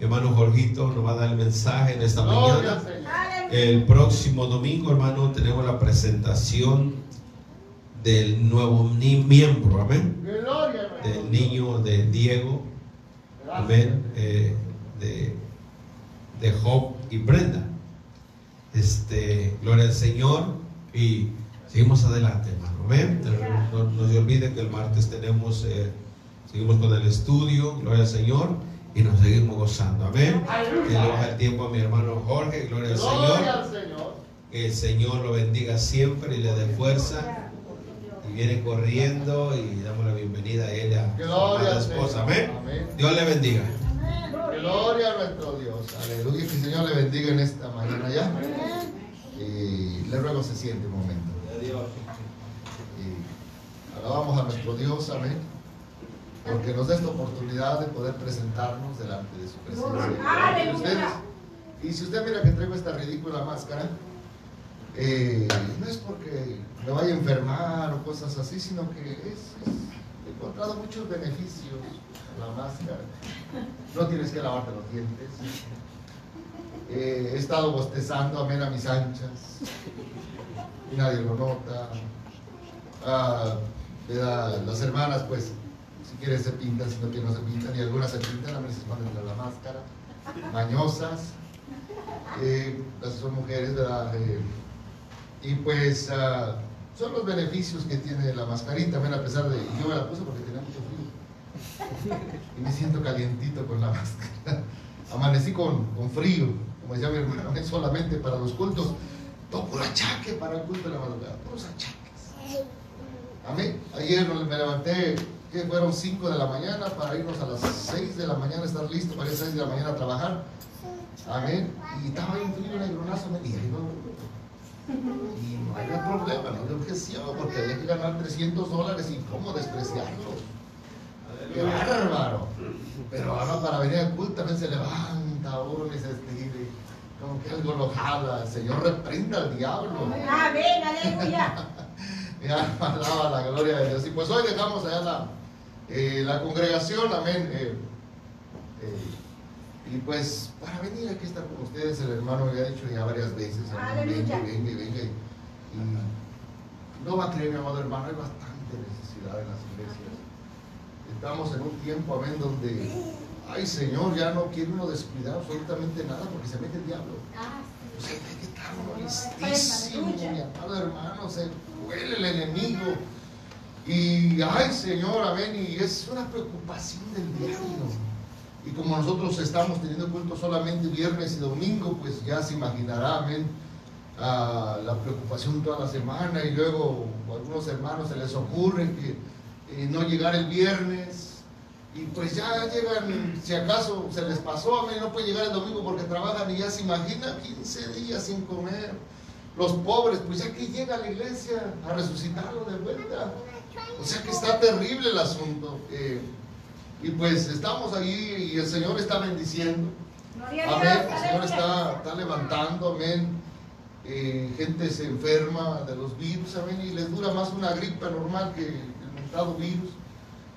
hermano Jorgito nos va a dar el mensaje en esta mañana. El próximo domingo, hermano, tenemos la presentación del nuevo miembro, amén. Del niño de Diego, amén, eh, de, de Job y Brenda. Este, gloria al Señor y seguimos adelante, hermano. Amén. No, se olvide que el martes tenemos, eh, seguimos con el estudio, gloria al Señor y nos seguimos gozando. Amén. Que le baja el tiempo a mi hermano Jorge, gloria al Señor. Que el Señor lo bendiga siempre y le dé fuerza. Y viene corriendo y damos la bienvenida a ella, a su esposa. Amén. Dios le bendiga. Gloria a nuestro Dios. Aleluya. Que el Señor le bendiga en esta mañana ya. Y le ruego se siente un momento. Y alabamos a nuestro Dios. Amén. Porque nos da esta oportunidad de poder presentarnos delante de su presencia. Y si usted mira que traigo esta ridícula máscara, eh, no es porque me vaya a enfermar o cosas así, sino que es, he encontrado muchos beneficios la máscara. No tienes que lavarte los dientes. Eh, he estado bostezando, a mis anchas. Y nadie lo nota. Ah, las hermanas, pues, quieres se pintan, si no quieren no se pintan. Y algunas se pintan, a veces ponen la máscara. Mañosas. Eh, son mujeres, ¿verdad? Eh, y pues ah, son los beneficios que tiene la mascarita, a pesar de, yo me la puse porque tenía mucho frío. Y me siento calientito con la máscara. Amanecí con, con frío, como decía mi hermano, es solamente para los cultos. Todo puro achaque para el culto de la madrugada, puros achaques. Amén. Ayer me levanté, que fueron 5 de la mañana para irnos a las 6 de la mañana, estar listo para ir a las 6 de la mañana a trabajar. Amén. Y estaba ahí un frío negronazo, me dije, y no hay problema, no hay objeción, porque hay que ganar 300 dólares y cómo despreciarlo. ¡Qué bárbaro! Pero ahora para venir al culto también se levanta uno y se estire, como que algo lo jala. El Señor reprenda al diablo. Amén, aleluya. Mi alma alaba la gloria de Dios. Y pues hoy dejamos allá la, eh, la congregación, amén. Eh, eh, y pues para venir aquí a estar con ustedes, el hermano me había dicho ya varias veces, venga, venga, venga. Y no va a creer, mi amado hermano, hay bastante necesidad en las iglesias. Estamos en un tiempo, amén, donde, ay Señor, ya no quiere uno descuidar absolutamente nada porque se mete el diablo. Ah, o sea, hay que estar listísimo, mi amado hermano, se huele el enemigo. Y, ay Señor, amén, y es una preocupación del diablo. Y como nosotros estamos teniendo culto solamente viernes y domingo, pues ya se imaginará, amén, la preocupación toda la semana y luego a algunos hermanos se les ocurre que eh, no llegar el viernes y pues ya llegan, si acaso se les pasó, amén, no pueden llegar el domingo porque trabajan y ya se imagina 15 días sin comer. Los pobres, pues ya que llega a la iglesia a resucitarlo de vuelta. O sea que está terrible el asunto. Eh, y pues estamos ahí y el Señor está bendiciendo. Amén. El Señor está, levantando, amén. Eh, gente se enferma de los virus, amén, y les dura más una gripe normal que el montado virus.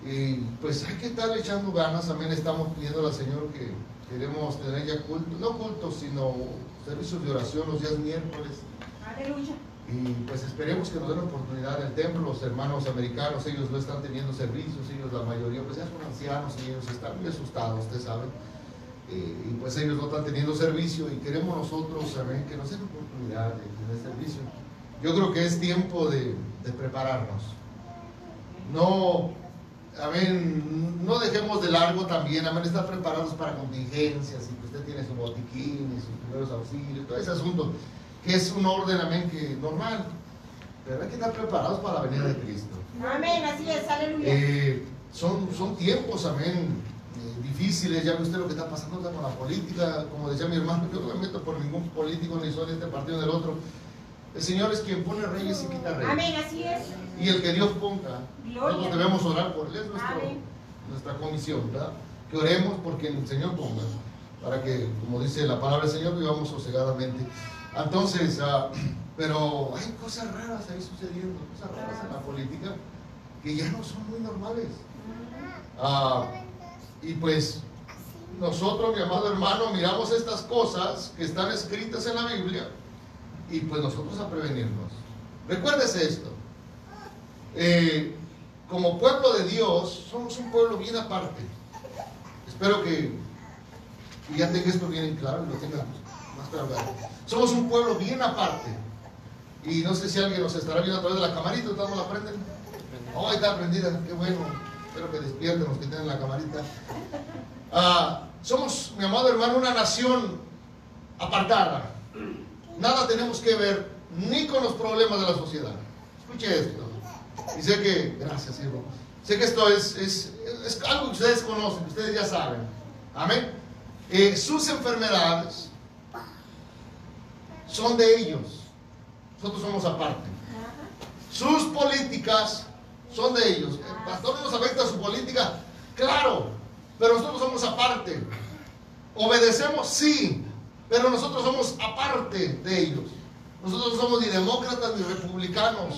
Y pues hay que estar echando ganas, amén. Estamos pidiendo al Señor que queremos tener ya cultos, no cultos, sino servicios de oración los días miércoles. Aleluya. Y pues esperemos que nos den oportunidad en el templo. Los hermanos americanos, ellos no están teniendo servicios, ellos la mayoría pues ya son ancianos y ellos están muy asustados, usted sabe. Eh, y pues ellos no están teniendo servicio y queremos nosotros saber que nos den oportunidad de tener servicio. Yo creo que es tiempo de, de prepararnos. No, amén, no dejemos de largo también, amén, estar preparados para contingencias y que usted tiene su botiquín y sus primeros auxilios, todo ese asunto que es un orden, amén, que normal. Pero hay que estar preparados para la venida de Cristo. Amén, así es, aleluya. Eh, son, son tiempos, amén, eh, difíciles. Ya ve usted lo que está pasando con la política. Como decía mi hermano, yo no me meto por ningún político ni soy de este partido ni del otro. El Señor es quien pone reyes y quita reyes. Amén, así es. Y el que Dios ponga, nosotros debemos orar por Él, es nuestra comisión, ¿verdad? Que oremos porque el Señor ponga, para que, como dice la palabra del Señor, vivamos sosegadamente. Entonces, ah, pero hay cosas raras ahí sucediendo, cosas raras en la política que ya no son muy normales. Ah, y pues nosotros, mi amado hermano, miramos estas cosas que están escritas en la Biblia y pues nosotros a prevenirnos. Recuérdese esto. Eh, como pueblo de Dios, somos un pueblo bien aparte. Espero que, ya tenga esto bien claro y lo tenga más claro. Somos un pueblo bien aparte. Y no sé si alguien nos estará viendo a través de la camarita, ¿todos la prenden? Oh, ahí está prendida, qué bueno. Espero que despierten los que tienen la camarita. Ah, somos, mi amado hermano, una nación apartada. Nada tenemos que ver ni con los problemas de la sociedad. Escuche esto. Y sé que, gracias, siervo. Sé que esto es, es, es, algo que ustedes conocen, que ustedes ya saben. Amén. Eh, sus enfermedades son de ellos. Nosotros somos aparte. Sus políticas son de ellos. El pastor no nos afecta su política, claro, pero nosotros somos aparte. Obedecemos, sí, pero nosotros somos aparte de ellos. Nosotros no somos ni demócratas ni republicanos,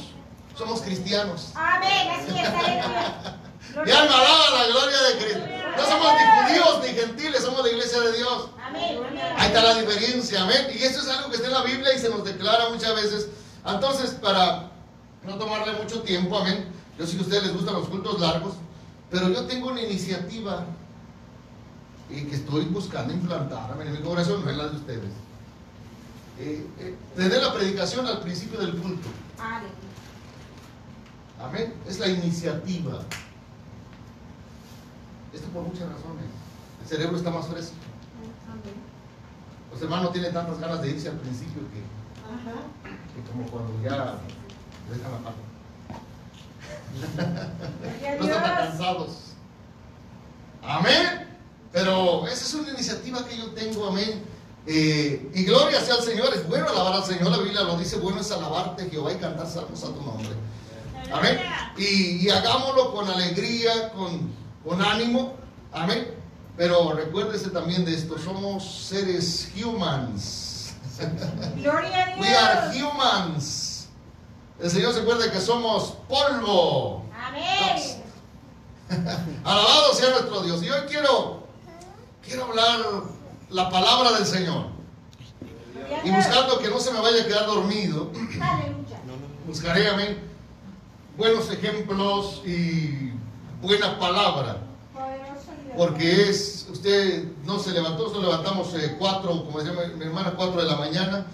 somos cristianos. Amén, así es. Mi alma alaba la gloria de Cristo. No somos ni judíos ni gentiles, somos la iglesia de Dios. Ahí está la diferencia, amén. Y eso es algo que está en la Biblia y se nos declara muchas veces. Entonces, para no tomarle mucho tiempo, amén. Yo sé que a ustedes les gustan los cultos largos, pero yo tengo una iniciativa y que estoy buscando implantar, amén, en mi corazón, no es la de ustedes. Eh, eh, la predicación al principio del culto. Amén. Es la iniciativa. Esto por muchas razones. El cerebro está más fresco. Los hermanos tienen tantas ganas de irse al principio que, que como cuando ya dejan la pata no están cansados. Amén. Pero esa es una iniciativa que yo tengo, amén. Eh, y gloria sea al Señor. Es bueno alabar al Señor. La Biblia lo dice: bueno es alabarte, Jehová, y cantar salmos a tu nombre. Amén. Y, hagámoslo con alegría, con, con ánimo. Amén. Pero recuérdese también de esto: somos seres humans. Gloria a Dios. We are humans. El Señor se acuerda que somos polvo. Amén. Alabado sea nuestro Dios. Y hoy quiero, quiero hablar la palabra del Señor. Y buscando que no se me vaya a quedar dormido. Buscaré, amén, buenos ejemplos y buena palabra. Porque es, usted no se levantó, nos levantamos eh, cuatro, como decía mi, hermana, cuatro de la mañana.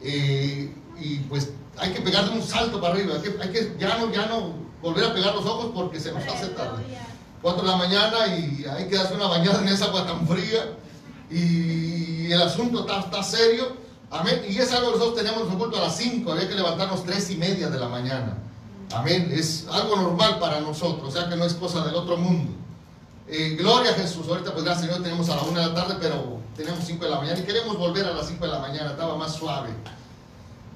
Eh, y pues hay que pegarle un salto para arriba, hay que, hay que ya, no, ya no volver a pegar los ojos porque se nos hace tarde. 4 de la mañana y hay que darse una bañada en esa agua tan fría y el asunto está, está serio. Amén. Y es algo que nosotros teníamos culto a las 5, había que levantarnos 3 y media de la mañana. Amén. Es algo normal para nosotros, o sea que no es cosa del otro mundo. Eh, gloria a Jesús. Ahorita, pues gracias Señor, tenemos a la 1 de la tarde, pero tenemos 5 de la mañana y queremos volver a las 5 de la mañana, estaba más suave.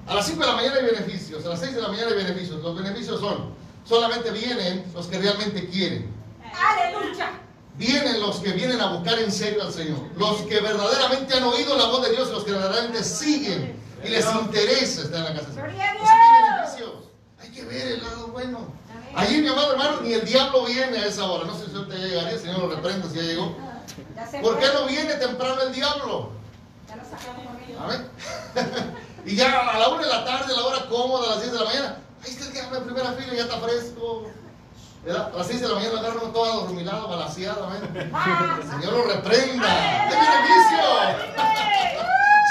A las 5 de la mañana hay beneficios, a las 6 de la mañana hay beneficios. Los beneficios son, solamente vienen los que realmente quieren. Aleluya. Vienen los que vienen a buscar en serio al Señor. Los que verdaderamente han oído la voz de Dios, los que verdaderamente siguen y les interesa estar en la casa del Señor. beneficios. Hay que ver el lado bueno. Allí, mi amado hermano, ni el diablo viene a esa hora. No sé usted llegaría, el Señor lo reprenda si ya llegó. ¿Por qué no viene temprano el diablo? Ya lo sacamos. Y ya a la una de la tarde, a la hora cómoda, a las 10 de la mañana, ahí está el diablo en primera fila, ya está fresco. A las 6 de la mañana agarran todo adormilado, balaseado, amén. El Señor lo reprenda. ¡De beneficio!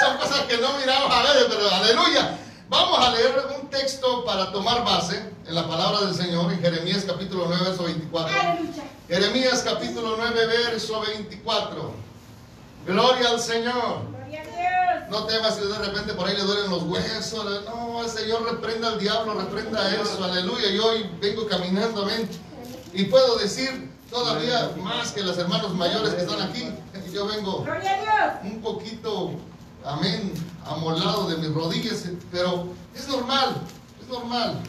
Son cosas que no miramos a ver, pero aleluya. Vamos a leer un texto para tomar base en la palabra del Señor en Jeremías capítulo 9, verso 24. Jeremías capítulo 9, verso 24. Gloria al Señor. No temas si de repente por ahí le duelen los huesos. No, el Señor reprenda al diablo, reprenda eso. Aleluya. Yo hoy vengo caminando, amén. Y puedo decir todavía más que los hermanos mayores que están aquí. Yo vengo un poquito, amén, amolado de mis rodillas. Pero es normal, es normal.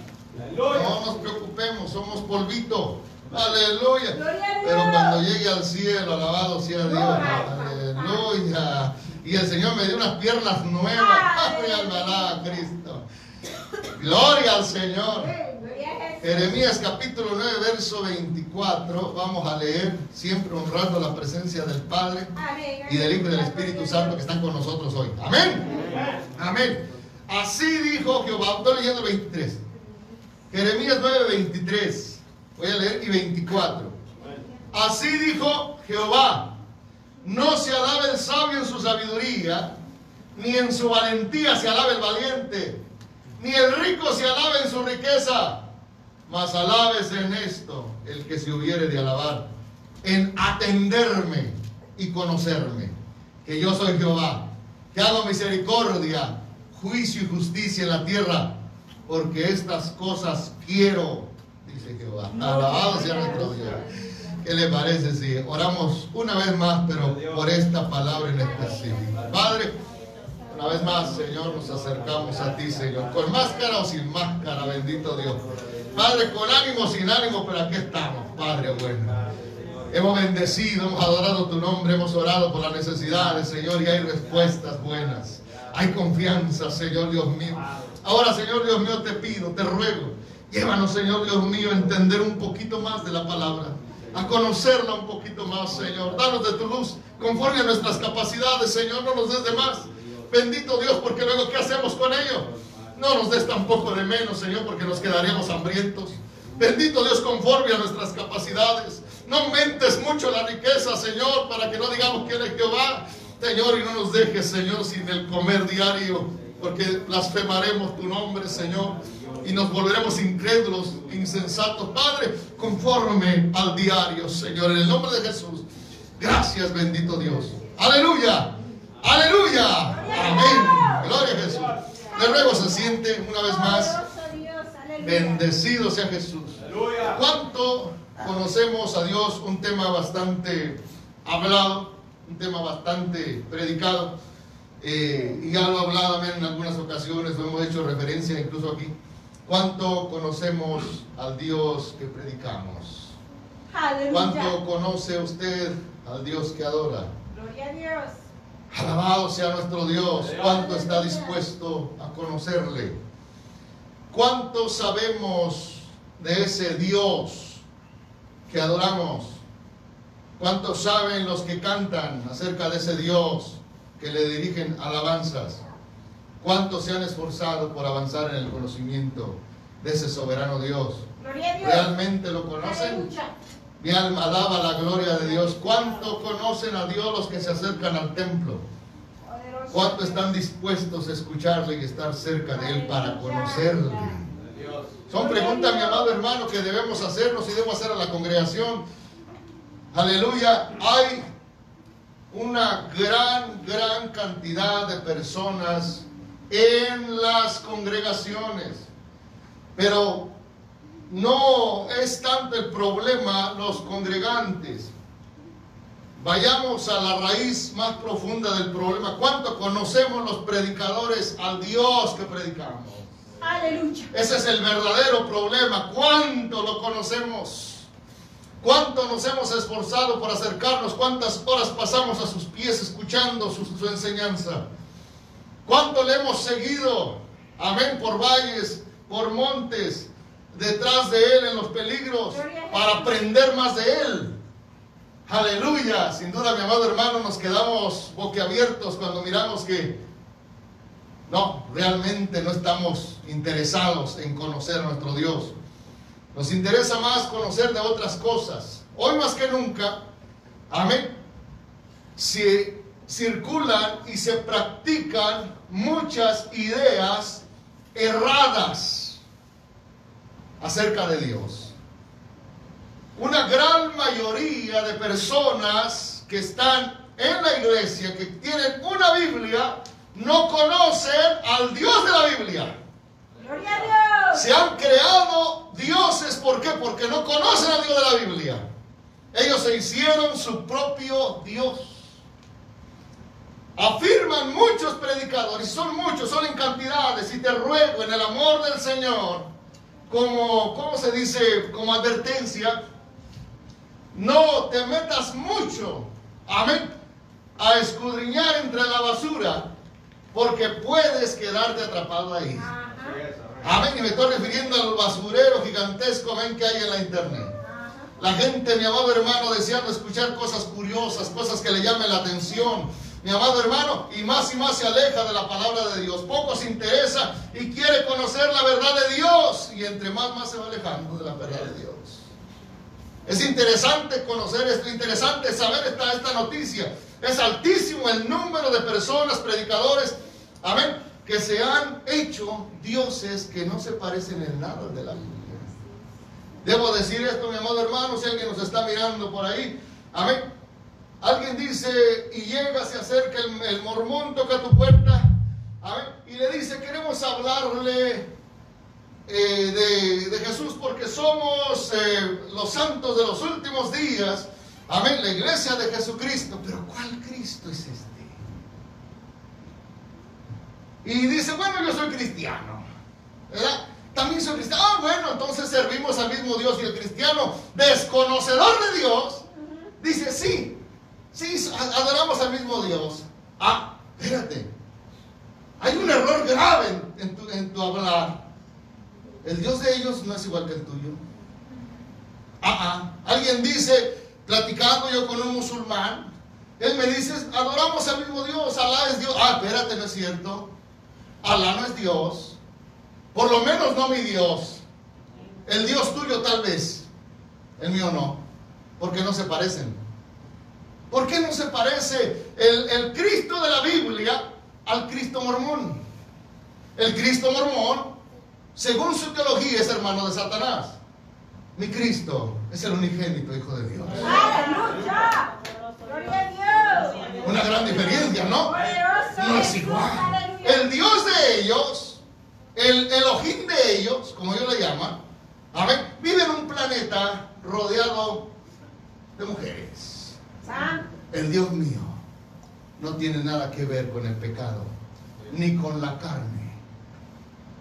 No nos preocupemos, somos polvito. Aleluya. Pero cuando llegue al cielo, alabado sea Dios. Aleluya. Y el Señor me dio unas piernas nuevas. ¡Ay, alma Cristo! Gloria al Señor. Jeremías capítulo 9, verso 24. Vamos a leer, siempre honrando la presencia del Padre y del Hijo y del Espíritu Santo que están con nosotros hoy. Amén. Amén. Así dijo Jehová. Estoy leyendo el 23. Jeremías 9, 23. Voy a leer y 24. Así dijo Jehová. No se alabe el sabio en su sabiduría, ni en su valentía se alabe el valiente, ni el rico se alabe en su riqueza mas alabes en esto el que se hubiere de alabar, en atenderme y conocerme, que yo soy Jehová, que hago misericordia, juicio y justicia en la tierra, porque estas cosas quiero, dice Jehová. Alabado sea nuestro Dios. ¿Qué le parece si oramos una vez más, pero por esta palabra en específico? Padre, una vez más, Señor, nos acercamos a ti, Señor, con máscara o sin máscara, bendito Dios. Padre, con ánimo, sin ánimo, pero aquí estamos, Padre bueno. Hemos bendecido, hemos adorado tu nombre, hemos orado por las necesidades, Señor, y hay respuestas buenas. Hay confianza, Señor Dios mío. Ahora, Señor Dios mío, te pido, te ruego, llévanos, Señor Dios mío, a entender un poquito más de la palabra, a conocerla un poquito más, Señor. Danos de tu luz, conforme a nuestras capacidades, Señor, no nos des de más. Bendito Dios, porque luego, ¿qué hacemos con ello? No nos des tampoco de menos, Señor, porque nos quedaríamos hambrientos. Bendito Dios, conforme a nuestras capacidades. No aumentes mucho la riqueza, Señor, para que no digamos quién es Jehová. Señor, y no nos dejes, Señor, sin el comer diario, porque blasfemaremos tu nombre, Señor, y nos volveremos incrédulos, insensatos. Padre, conforme al diario, Señor, en el nombre de Jesús. Gracias, bendito Dios. Aleluya. Aleluya. Amén. Gloria a Jesús. De luego se siente una vez más. Bendecido sea Jesús. ¿Cuánto conocemos a Dios? Un tema bastante hablado, un tema bastante predicado. Eh, y ya lo he hablado en algunas ocasiones, lo hemos hecho referencia incluso aquí. ¿Cuánto conocemos al Dios que predicamos? ¿Cuánto conoce usted al Dios que adora? Gloria a Dios. Alabado sea nuestro Dios. ¿Cuánto está dispuesto a conocerle? ¿Cuánto sabemos de ese Dios que adoramos? ¿Cuánto saben los que cantan acerca de ese Dios que le dirigen alabanzas? ¿Cuántos se han esforzado por avanzar en el conocimiento de ese soberano Dios? ¿Realmente lo conocen? Mi alma alaba la gloria de Dios. ¿Cuánto conocen a Dios los que se acercan al templo? ¿Cuánto están dispuestos a escucharle y estar cerca de Él para conocerle? Son preguntas, mi amado hermano, que debemos hacernos y debo hacer a la congregación. Aleluya. Hay una gran, gran cantidad de personas en las congregaciones. Pero no es tanto el problema los congregantes. Vayamos a la raíz más profunda del problema. ¿Cuánto conocemos los predicadores al Dios que predicamos? Aleluya. Ese es el verdadero problema. ¿Cuánto lo conocemos? ¿Cuánto nos hemos esforzado por acercarnos? ¿Cuántas horas pasamos a sus pies escuchando su, su enseñanza? ¿Cuánto le hemos seguido? Amén, por valles, por montes, detrás de Él en los peligros para aprender más de Él. Aleluya. Sin duda, mi amado hermano, nos quedamos boquiabiertos cuando miramos que no, realmente no estamos interesados en conocer a nuestro Dios. Nos interesa más conocer de otras cosas. Hoy más que nunca, amén, se circulan y se practican muchas ideas erradas acerca de Dios. Una gran mayoría de personas que están en la iglesia, que tienen una Biblia, no conocen al Dios de la Biblia. Gloria a Dios. Se han creado dioses, ¿por qué? Porque no conocen al Dios de la Biblia. Ellos se hicieron su propio Dios. Afirman muchos predicadores, son muchos, son en cantidades, y te ruego en el amor del Señor como, ¿cómo se dice? Como advertencia, no te metas mucho, amén, a escudriñar entre la basura, porque puedes quedarte atrapado ahí. Amén. Y me estoy refiriendo al basurero gigantesco, amén, que hay en la internet. La gente, mi amado hermano, deseando escuchar cosas curiosas, cosas que le llamen la atención. Mi amado hermano, y más y más se aleja de la palabra de Dios. Poco se interesa y quiere conocer la verdad de Dios. Y entre más, más se va alejando de la verdad de Dios. Es interesante conocer esto, interesante saber esta, esta noticia. Es altísimo el número de personas, predicadores, amén, que se han hecho dioses que no se parecen en nada de la Biblia. Debo decir esto, mi amado hermano, si alguien nos está mirando por ahí, amén. Alguien dice y llega, se acerca el, mormón, toca tu puerta, amén, y le dice, queremos hablarle eh, de, Jesús porque somos eh, los santos de los últimos días, amén, la iglesia de Jesucristo, pero ¿cuál Cristo es este? Y dice, bueno, yo soy cristiano. ¿verdad? También soy cristiano. Ah, bueno, entonces servimos al mismo Dios. Y el cristiano, desconocedor de Dios, dice, sí, sí, adoramos al mismo Dios. Ah, espérate. Hay un error grave en, tu, en tu hablar. El Dios de ellos no es igual que el tuyo. Ah, ah. Alguien dice, platicando yo con un musulmán, él me dice, adoramos al mismo Dios, Alá es Dios. Ah, espérate, no es cierto. Alá no es Dios. Por lo menos no mi Dios. El Dios tuyo tal vez. El mío no. Porque no se parecen. ¿Por qué no se parece el, el Cristo de la Biblia al Cristo mormón? El Cristo mormón, según su teología, es hermano de Satanás. Mi Cristo es el unigénito Hijo de Dios. ¡Aleluya! ¡Gloria a Dios! Una gran diferencia, ¿no? No es igual. El Dios de ellos, el Elohim de ellos, como ellos le llaman, vive en un planeta rodeado de mujeres. El Dios mío no tiene nada que ver con el pecado, ni con la carne,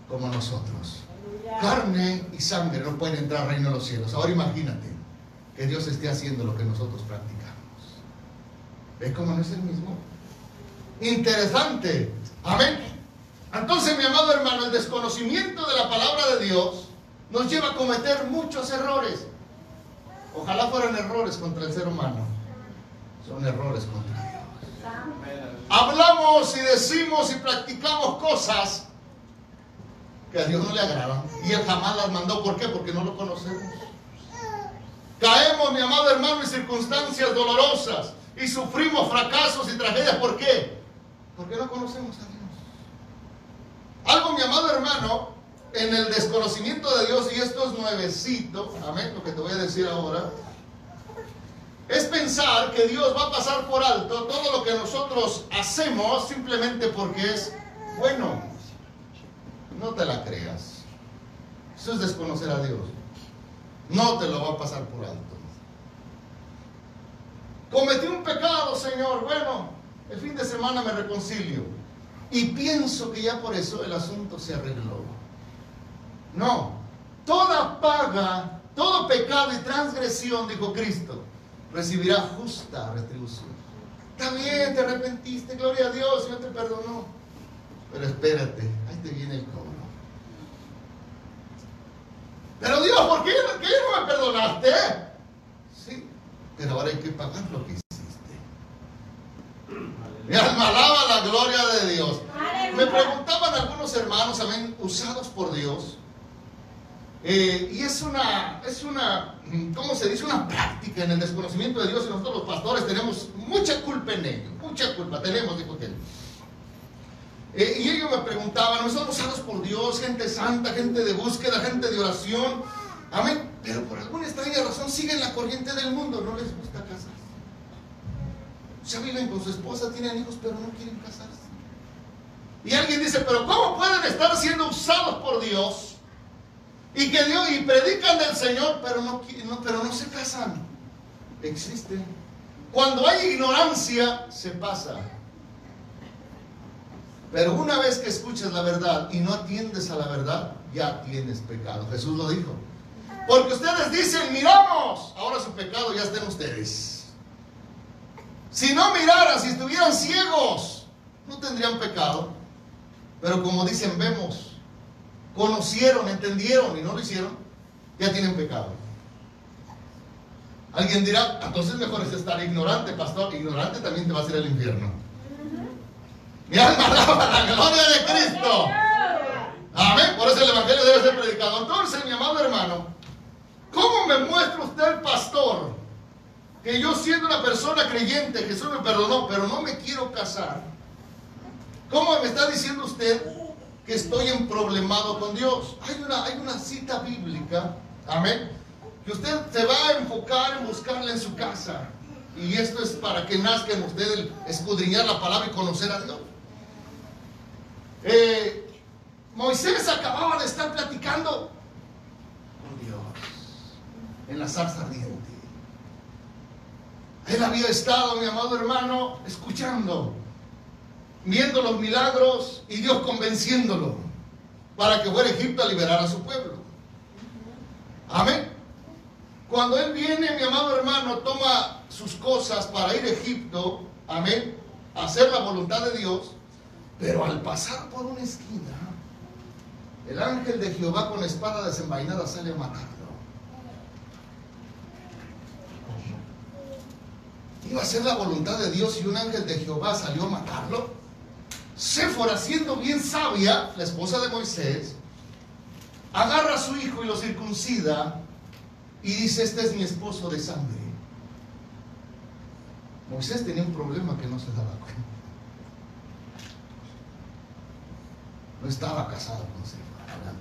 como nosotros. Carne y sangre no pueden entrar al reino de los cielos. Ahora imagínate que Dios esté haciendo lo que nosotros practicamos. ¿Ves cómo no es el mismo? Interesante Amén. Entonces, mi amado hermano, el desconocimiento de la palabra de Dios nos lleva a cometer muchos errores. Ojalá fueran errores contra el ser humano. Son errores contra Dios. Hablamos y decimos y practicamos cosas que a Dios no le agradan. Y Él jamás las mandó. ¿Por qué? Porque no lo conocemos. Caemos, mi amado hermano, en circunstancias dolorosas y sufrimos fracasos y tragedias. ¿Por qué? Porque no conocemos a Dios. Algo, mi amado hermano, en el desconocimiento de Dios, y esto es nuevecito, amén, lo que te voy a decir ahora, es pensar que Dios va a pasar por alto todo lo que nosotros hacemos simplemente porque es bueno. No te la creas. Eso es desconocer a Dios. No te lo va a pasar por alto. Cometí un pecado, Señor. Bueno, el fin de semana me reconcilio. Y pienso que ya por eso el asunto se arregló. No, toda paga, todo pecado y transgresión, dijo Cristo, recibirá justa retribución. Está bien, te arrepentiste, gloria a Dios, Dios te perdonó. Pero espérate, ahí te viene el cobro. Pero Dios, ¿por qué, qué no me perdonaste? Sí, pero ahora hay que pagar lo que mi alma alaba la gloria de Dios. Me preguntaban algunos hermanos, amén, usados por Dios. Eh, y es una, es una, ¿cómo se dice? Una práctica en el desconocimiento de Dios y nosotros los pastores tenemos mucha culpa en ello, mucha culpa, tenemos, dijo él. Eh, y ellos me preguntaban, ¿no usados por Dios, gente santa, gente de búsqueda, gente de oración? Amén. Pero por alguna extraña razón siguen la corriente del mundo, no les gusta casarse. Ya viven con su esposa, tienen hijos, pero no quieren casarse. Y alguien dice, pero ¿cómo pueden estar siendo usados por Dios? Y que Dios, y predican del Señor, pero no, pero no se casan. Existe. Cuando hay ignorancia, se pasa. Pero una vez que escuchas la verdad y no atiendes a la verdad, ya tienes pecado. Jesús lo dijo. Porque ustedes dicen, miramos, ahora su pecado ya está en ustedes. Si no miraran, si estuvieran ciegos, no tendrían pecado. Pero como dicen, vemos, conocieron, entendieron y no lo hicieron, ya tienen pecado. Alguien dirá, entonces mejor es estar ignorante, pastor. Ignorante también te va a hacer el infierno. Mi alma alaba la gloria de Cristo. Amén. Por eso el Evangelio debe ser predicado. Entonces, mi amado hermano, ¿cómo me muestra usted, pastor, que yo siendo una persona creyente, Jesús me perdonó, pero no me quiero casar? ¿Cómo me está diciendo usted que estoy en problemado con Dios? Hay una, hay una cita bíblica, amén, que usted se va a enfocar en buscarla en su casa. Y esto es para que nazca en usted el escudriñar la palabra y conocer a Dios. Eh, Moisés acababa de estar platicando con Dios en la zarza ardiente. Él había estado, mi amado hermano, escuchando, viendo los milagros y Dios convenciéndolo para que fuera a Egipto a liberar a su pueblo. Amén. Cuando él viene, mi amado hermano, toma sus cosas para ir a Egipto, amén, a hacer la voluntad de Dios, pero al pasar por una esquina, el ángel de Jehová con espada desenvainada sale a matarlo. Iba a ser la voluntad de Dios y un ángel de Jehová salió a matarlo. Séfora, siendo bien sabia, la esposa de Moisés, agarra a su hijo y lo circuncida y dice, este es mi esposo de sangre. Moisés tenía un problema que no se daba cuenta. No estaba casado con Séfora.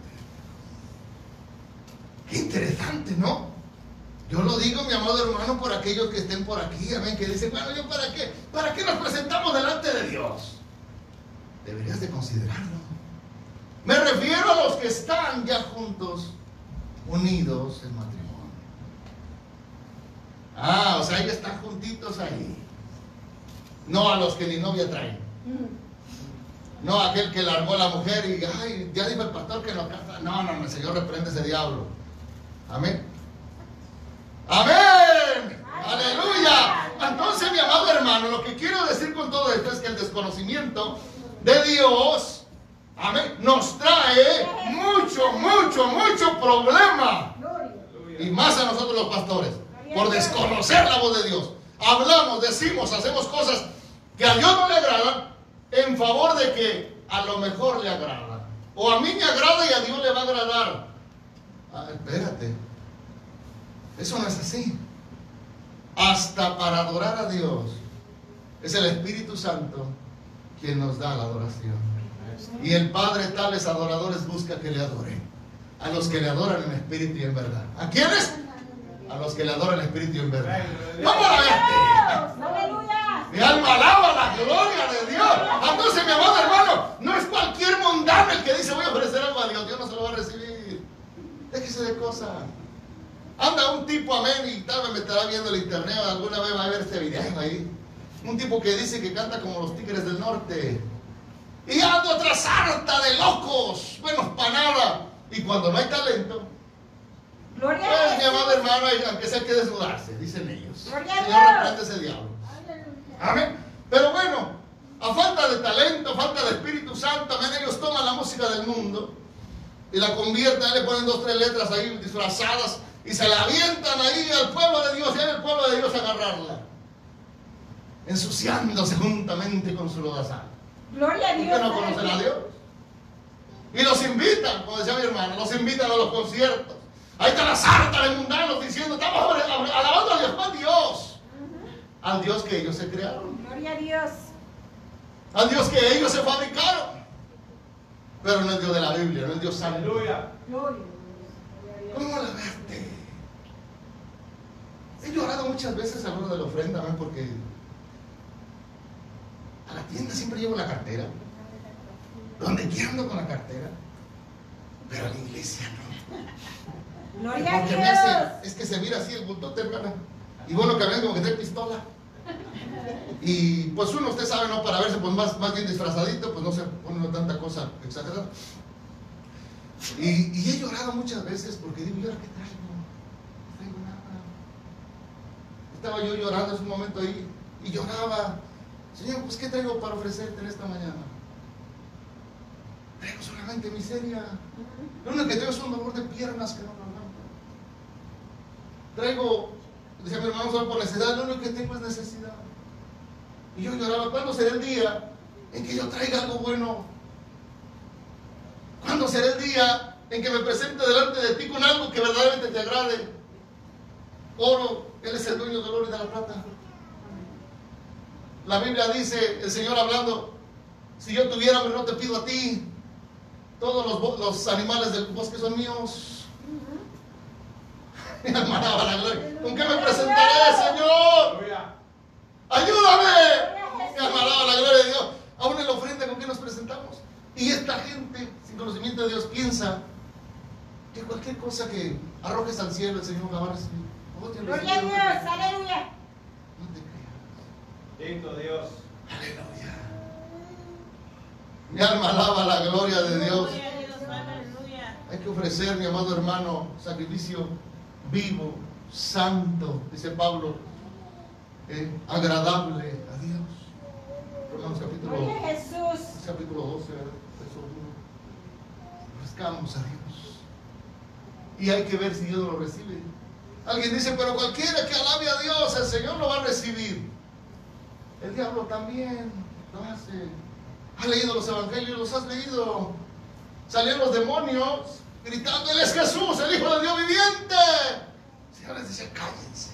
Qué interesante, ¿no? Yo lo digo, mi amado hermano, por aquellos que estén por aquí, amén, que dicen, bueno, ¿yo para qué? ¿Para qué nos presentamos delante de Dios? Deberías de considerarlo. Me refiero a los que están ya juntos, unidos en matrimonio. Ah, o sea, ellos están juntitos ahí. No a los que ni novia traen. No a aquel que largó a la mujer y, ay, ya dijo el pastor que no casa. No, no, no, el Señor reprende ese diablo. Amén. Amén. Aleluya. Entonces, mi amado hermano, lo que quiero decir con todo esto es que el desconocimiento de Dios, amén, nos trae mucho, mucho, mucho problema. Y más a nosotros los pastores, por desconocer la voz de Dios. Hablamos, decimos, hacemos cosas que a Dios no le agradan en favor de que a lo mejor le agrada. O a mí me agrada y a Dios le va a agradar. Ah, espérate. Eso no es así. Hasta para adorar a Dios es el Espíritu Santo quien nos da la adoración. Y el Padre tales adoradores busca que le adoren. A los que le adoran en espíritu y en verdad. ¿A quiénes? A los que le adoran en espíritu y en verdad. ¡Vamos a verte! Mi alma alaba la gloria de Dios. Entonces, mi amado hermano, no es cualquier mundano el que dice voy a ofrecer algo a Dios. Dios no se lo va a recibir. Déjese de cosas. Anda un tipo, amén, y tal vez me estará viendo el internet, alguna vez va a ver este video ahí. Un tipo que dice que canta como los tigres del norte. Y ando tras harta de locos, buenos para nada. Y cuando no hay talento, Gloria pues, mi amado hermano, aunque sea que desnudarse, dicen ellos. Gloria Señor, reprende ese diablo. Amén. Pero bueno, a falta de talento, a falta de Espíritu Santo, amén, ellos toman la música del mundo y la convierten, le ponen dos, tres letras ahí disfrazadas y se la avientan ahí al pueblo de Dios y al pueblo de Dios a agarrarla. Ensuciándose juntamente con su lodazal. Gloria a Dios. no conocen a Dios? Y los invitan, como decía mi hermano, los invitan a los conciertos. Ahí está la sarta de mundanos diciendo, estamos alabando a Dios, a Dios. Al Dios que ellos se crearon. Gloria a Dios. Al Dios que ellos se fabricaron. Pero no el Dios de la Biblia, no el Dios santo. Aleluya. Gloria. ¿Cómo la verte? He llorado muchas veces a de la ofrenda, ¿no? porque a la tienda siempre llevo la cartera. Donde quiero ando con la cartera. Pero a la iglesia no. Gloria a Dios. es que se mira así el bultote, hermana. Y bueno, que ven como que trae pistola. Y pues uno, usted sabe, ¿no? Para verse pues más, más bien disfrazadito, pues no se pone tanta cosa exagerada. Y, he llorado muchas veces porque digo, ¿y ahora qué traigo? No traigo nada. Estaba yo llorando en un momento ahí y lloraba. Señor, pues ¿qué traigo para ofrecerte en esta mañana? Traigo solamente miseria. Lo único que tengo es un dolor de piernas que no me aguanta. Traigo, decía mi hermano, solo por necesidad, lo único que tengo es necesidad. Y yo lloraba, ¿cuándo será el día en que yo traiga algo bueno? ¿Cuándo será el día en que me presente delante de ti con algo que verdaderamente te agrade? Oro, Él es el dueño del oro y de la plata. La Biblia dice, el Señor hablando, si yo tuviera, pero no te pido a ti, todos los, los animales del bosque son míos. Mi alma la gloria. ¿Con qué me presentaré, Señor? Ayúdame. Alma la gloria de Dios. Aún en la ofrenda, ¿con qué nos presentamos? Y esta gente, sin conocimiento de Dios, piensa que cualquier cosa que arrojes al cielo, el Señor la va a recibir. Gloria a Dios, aleluya. Dios. Aleluya. Mi alma alaba la gloria de Dios. Hay que ofrecer, mi amado hermano, sacrificio vivo, santo, dice Pablo, eh, agradable a Dios. Romanos capítulo, Jesús. capítulo 12, verso 1. Ofrezcamos a Dios. Y hay que ver si Dios lo recibe. Alguien dice, pero cualquiera que alabe a Dios, el Señor lo va a recibir. El diablo también lo hace. ¿Has leído los evangelios? ¿Los has leído? Salieron los demonios gritando, Él es Jesús, el Hijo de Dios viviente. El Señor les dice, cállense.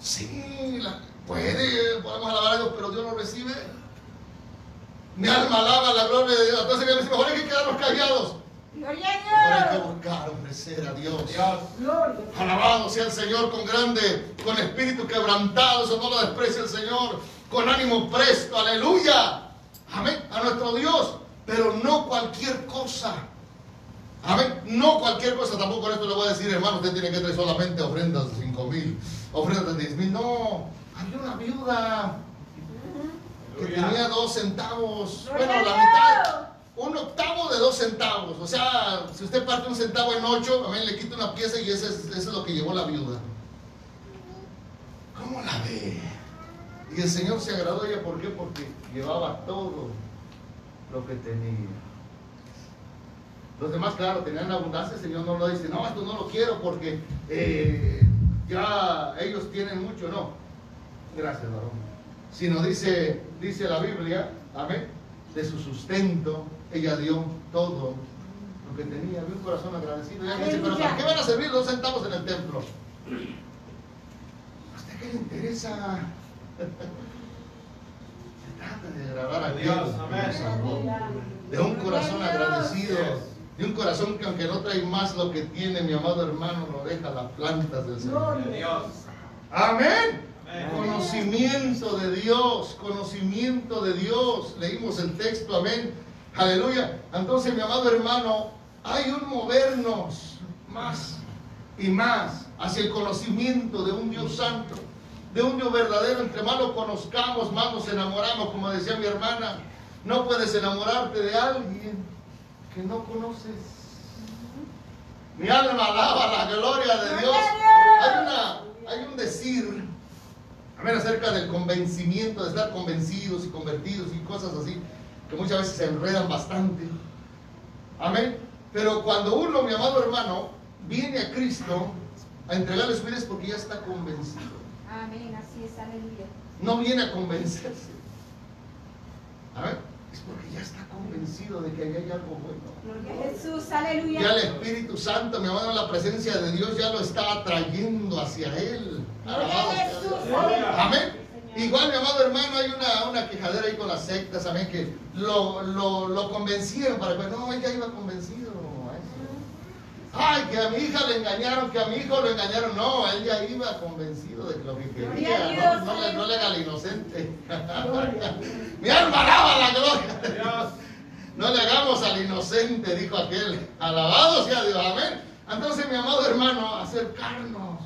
Sí, la- puede, podemos alabar a Dios, pero Dios lo recibe. Mi alma alaba la gloria de Dios. Entonces, mejor hay que quedarnos callados. Gloria a hay que Dios. buscar ofrecer a Dios. Dios. Gloria. Alabado sea el Señor con grande, con espíritu quebrantado, eso no lo desprecia el Señor, con ánimo presto, aleluya. Amén, a nuestro Dios, pero no cualquier cosa. Amén, no cualquier cosa, tampoco con esto le voy a decir, hermano, usted tiene que traer solamente ofrendas de 5 mil, ofrendas de 10 mil, no. Había una viuda que tenía dos centavos, bueno, la Dios. mitad, un octavo de dos centavos. O sea, si usted parte un centavo en ocho, amén, le quita una pieza y eso es lo que llevó la viuda. ¿Cómo la ve? Y el Señor se agradó de ella, ¿por qué? Porque llevaba todo lo que tenía. Los demás, claro, tenían abundancia, el Señor no lo dice, no, esto no lo quiero porque eh, ya ellos tienen mucho, no. Gracias, varón. Sino dice, dice la Biblia, amén, de su sustento, ella dio todo lo que tenía, había un corazón agradecido. Dice, pero ¿para qué van a servir dos centavos en el templo? ¿A usted qué le interesa? Se trata de agradar a Dios, Dios. amén. De un corazón agradecido. De un corazón que aunque no trae más lo que tiene mi amado hermano, lo deja a las plantas del Señor. Dios. Amén. Amén. Conocimiento de Dios, conocimiento de Dios. Leímos el texto, amén. Aleluya. Entonces, mi amado hermano, hay un movernos más y más hacia el conocimiento de un Dios santo, de un Dios verdadero. Entre más lo conozcamos, más nos enamoramos, como decía mi hermana. No puedes enamorarte de alguien que no conoces. Mi alma alaba la gloria de Dios. Hay, una, hay un decir, amén, acerca del convencimiento, de estar convencidos y convertidos y cosas así, que muchas veces se enredan bastante. Amén. Pero cuando uno, mi amado hermano, viene a Cristo a entregarle su vida es porque ya está convencido. Amén, así es, aleluya. No viene a convencerse. Amén. Es porque ya está convencido de que ahí hay algo bueno. Gloria a Jesús, aleluya. Ya el Espíritu Santo, mi amado, la presencia de Dios ya lo está atrayendo hacia Él. Gloria a Jesús, aleluya. Amén. Igual, mi amado hermano, hay una, una quejadera ahí con las sectas, amén, que lo, lo, lo convencieron para que, no, él ya iba convencido. eso. Ay, que a mi hija le engañaron, que a mi hijo lo engañaron. No, él ya iba convencido de lo que Gloria a quería. No, no, le, no le haga al inocente. Mi alma alaba la gloria. de Dios. Dios. No le hagamos al inocente, dijo aquel. Alabado sea Dios, amén. Entonces, mi amado hermano, acercarnos,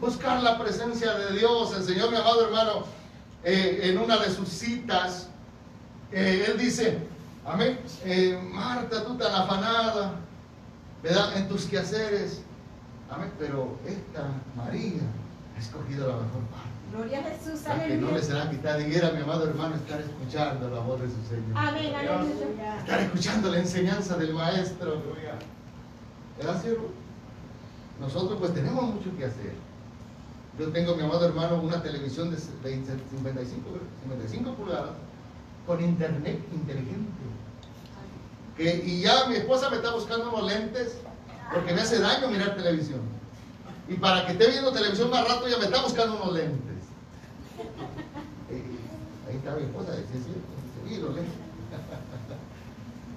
buscar la presencia de Dios. El Señor, mi amado hermano, eh, en una de sus citas, eh, él dice, amén, eh, Marta, tú tan afanada, ¿verdad? En tus quehaceres, amén, pero esta María ha escogido la mejor parte. Gloria a Jesús, que no le será quitada. Y era mi amado hermano estar escuchando la voz de su Señor. Amén, aleluya. Estar escuchando la enseñanza del Maestro. ¿Verdad, siervo? Nosotros pues tenemos mucho que hacer. Yo tengo, mi amado hermano, una televisión de 55, 55 pulgadas con internet inteligente. Y ya mi esposa me está buscando unos lentes porque me hace daño mirar televisión. Y para que esté viendo televisión más rato ya me está buscando unos lentes. Ahí está mi esposa, sí, sí, los lentes.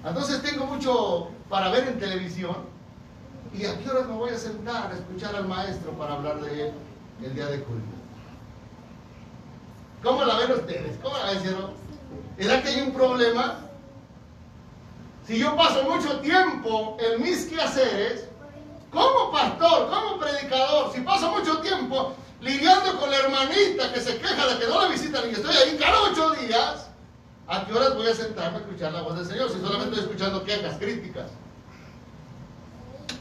Entonces tengo mucho para ver en televisión. ¿Y a qué hora me voy a sentar a escuchar al maestro para hablar de él el día de julio? ¿Cómo la ven ustedes? ¿Cómo la ven, ¿Era que hay un problema? Si yo paso mucho tiempo en mis quehaceres, como pastor, como predicador, si paso mucho tiempo lidiando con la hermanita que se queja de que no la visitan y que estoy ahí cada ocho días, ¿a qué horas voy a sentarme a escuchar la voz del Señor si solamente estoy escuchando quejas, críticas?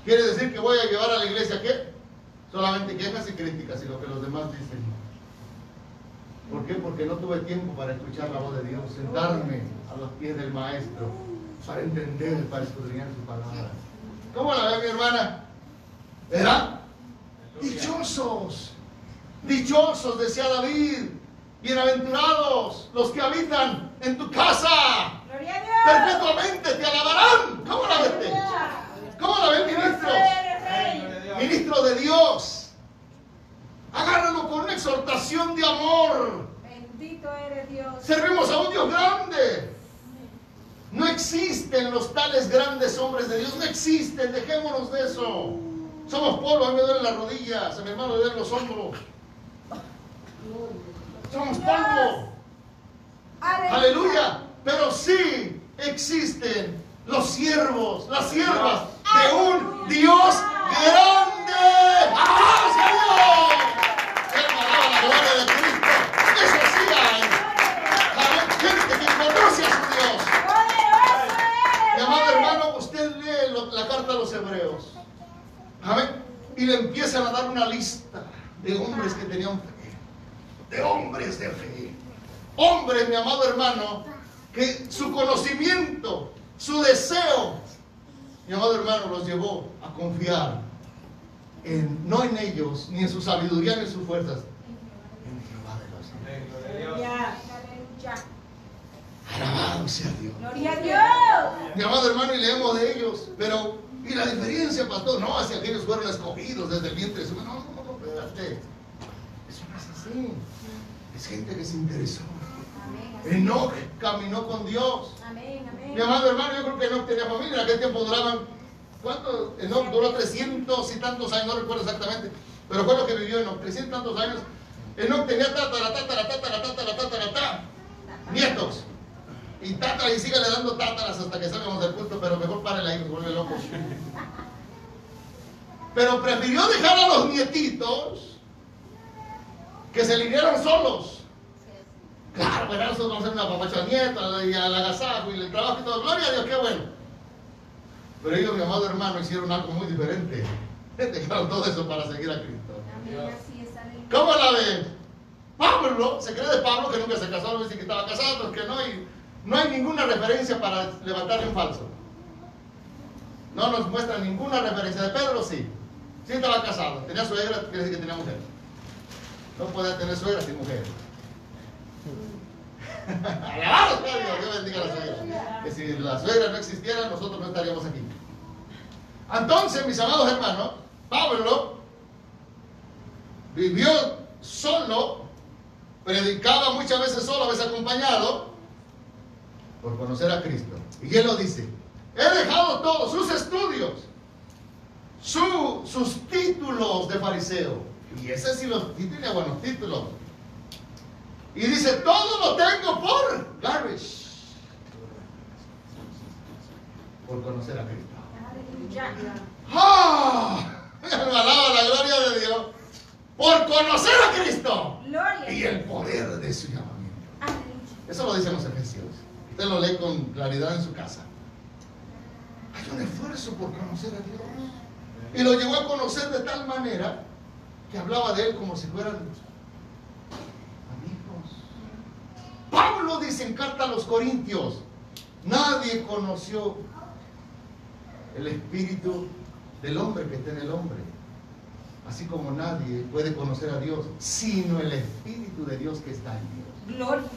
¿Quiere decir que voy a llevar a la iglesia qué? Solamente quejas y críticas y lo que los demás dicen. ¿Por qué? Porque no tuve tiempo para escuchar la voz de Dios, sentarme a los pies del Maestro, para entender, para escudriñar su palabra. ¿Cómo la ve mi hermana? ¿Verdad? Dichosos, dichosos, decía David, bienaventurados los que habitan en tu casa. Perpetuamente te alabarán. ¿Cómo la ves? ¿Cómo la ven, ministros? Ministro de Dios. Agárralo con una exhortación de amor. Bendito eres Dios. Servimos a un Dios grande. No existen los tales grandes hombres de Dios. No existen. Dejémonos de eso. Somos polvo. A mí me duelen las rodillas. A mi hermano le duelen los hombros. Somos polvo. Aleluya. Pero sí existen los siervos, las siervas de un Dios grande. Y le empiezan a dar una lista de hombres que tenían fe. De hombres de fe. Hombres, mi amado hermano, que su conocimiento, su deseo, mi amado hermano, los llevó a confiar en, no en ellos, ni en su sabiduría, ni en sus fuerzas, en Jehová de los ángeles. Alabado sea Dios. Gloria a Dios. Mi amado hermano, y leemos de ellos, pero, ¿y la diferencia, pastor? No, hacia aquellos fueron escogidos desde el vientre de su No, no, no, espérate. Eso no es así. Es gente que se interesó. Enoch caminó con Dios. Amén, amén. Mi amado hermano, yo creo que Enoch tenía familia. En aquel tiempo duraban ¿Cuánto? Enoch duró 300 y tantos años, no recuerdo exactamente, pero fue lo que vivió Enoch, 300 y tantos años. Enoch tenía tatara, tatara, tatara, tatara, tatara, tatara, nietos. Y tatara, y sígale dando tátaras hasta que salgamos del culto, pero mejor párele ahí, me vuelve loco. Pero prefirió dejar a los nietitos que se lidiaron solos. Claro, pero nosotros vamos a hacer una papacha nieta y al agasajo y el trabajo y todo. Gloria a Dios, qué bueno. Pero ellos, mi amado hermano, hicieron algo muy diferente. Dejaron todo eso para seguir a Cristo. ¿Cómo la ven? Pablo, se cree de Pablo que nunca se casó, no dice que estaba casado, que no hay, no hay ninguna referencia para levantarle un falso. No nos muestra ninguna referencia. De Pedro sí. Sí estaba casado. Tenía suegra, quiere decir que tenía mujer. No podía tener suegra sin mujer. Alabado sea Dios, Dios bendiga a la suegra. Que si la suegra no existiera, nosotros no estaríamos aquí. Entonces, mis amados hermanos, Pablo vivió solo, predicaba muchas veces solo, a veces acompañado, por conocer a Cristo. Y él lo dice, he dejado todos sus estudios, sus títulos de fariseo. Y ese sí los tiene buenos títulos y dice, todo lo tengo por garbage. Por conocer a Cristo. ¡Ah! Alaba la gloria de Dios. Por conocer a Cristo. Y el poder de su llamamiento. Eso lo dicen los Efesios. Usted lo lee con claridad en su casa. Hay un esfuerzo por conocer a Dios. Y lo llegó a conocer de tal manera que hablaba de él como si fueran Pablo dice en carta a los Corintios, nadie conoció el espíritu del hombre que está en el hombre. Así como nadie puede conocer a Dios, sino el espíritu de Dios que está en Dios. Gloria.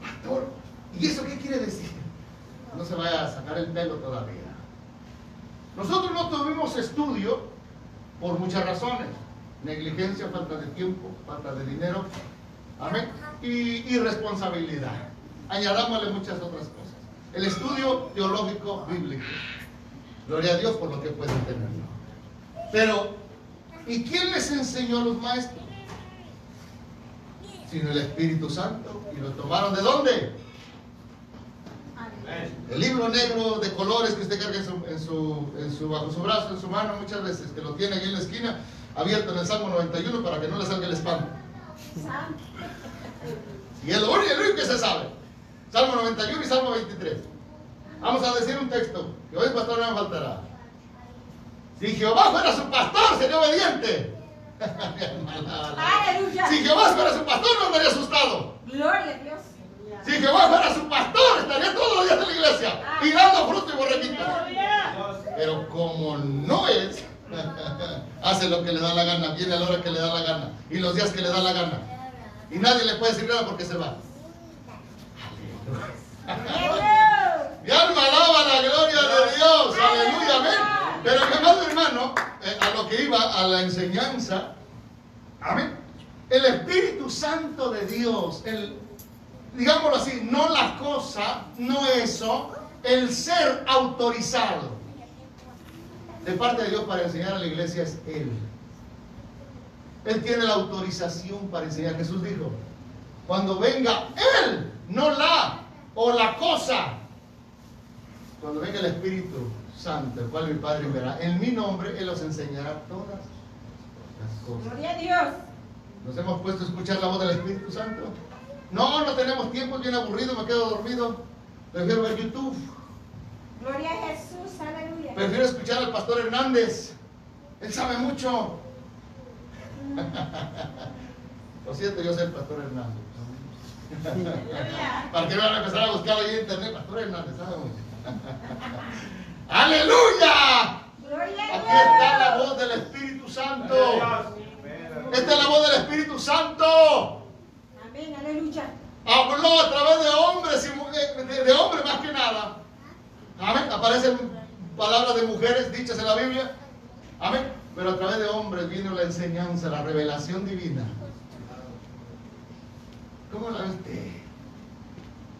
Pastor, ¿y eso qué quiere decir? No se vaya a sacar el pelo todavía. Nosotros no tuvimos estudio por muchas razones. Negligencia, falta de tiempo, falta de dinero, amén, y irresponsabilidad. Añadámosle muchas otras cosas. El estudio teológico bíblico. Gloria a Dios por lo que pueden tenerlo. Pero, ¿y quién les enseñó a los maestros? Sino el Espíritu Santo. ¿Y lo tomaron de dónde? El libro negro de colores que usted carga en su, en su, en su, bajo su brazo, en su mano, muchas veces, que lo tiene ahí en la esquina, abierto en el Salmo 91 para que no le salga el spam. Y es lo único que se sabe. Salmo 91 y Salmo 23. Vamos a decir un texto, que hoy el pastor no me faltará. Si Jehová fuera su pastor, sería obediente. Aleluya. Si Jehová fuera su pastor, no estaría asustado. Gloria a Dios. Si Jehová fuera su pastor, estaría todos los días en la iglesia y dando fruto y borreguito. Pero como no es, hace lo que le da la gana, viene a la hora que le da la gana y los días que le da la gana. Y nadie le puede decir nada porque se va. Mi alma alaba la gloria de Dios, aleluya, amén. Pero mi amado hermano, eh, a lo que iba, a la enseñanza, amén. El Espíritu Santo de Dios, el, digámoslo así, no la cosa, no eso, el ser autorizado de parte de Dios para enseñar a la iglesia es Él. Él tiene la autorización para enseñar. Jesús dijo, cuando venga Él, no la o la cosa, cuando venga el Espíritu Santo, el cual mi Padre enviará, en mi nombre Él os enseñará todas las cosas. Gloria a Dios. ¿Nos hemos puesto a escuchar la voz del Espíritu Santo? No, no tenemos tiempo, es bien aburrido, me quedo dormido. Prefiero ver YouTube. Gloria a Jesús. Aleluya. Prefiero escuchar al pastor Hernández. Él sabe mucho. Lo siento, yo soy el pastor Hernández. Para que van a empezar a buscar ahí en internet, pastor Hernández. ¡Aleluya! Gloria a Aquí está la voz del Espíritu Santo. Esta es la voz del Espíritu Santo. Amén. Aleluya. Habló a través de hombres y mu- de, de- de hombres más que nada. Amén. Aparecen palabras de mujeres dichas en la Biblia. Amén. Pero a través de hombres vino la enseñanza, la revelación divina. ¿Cómo la viste?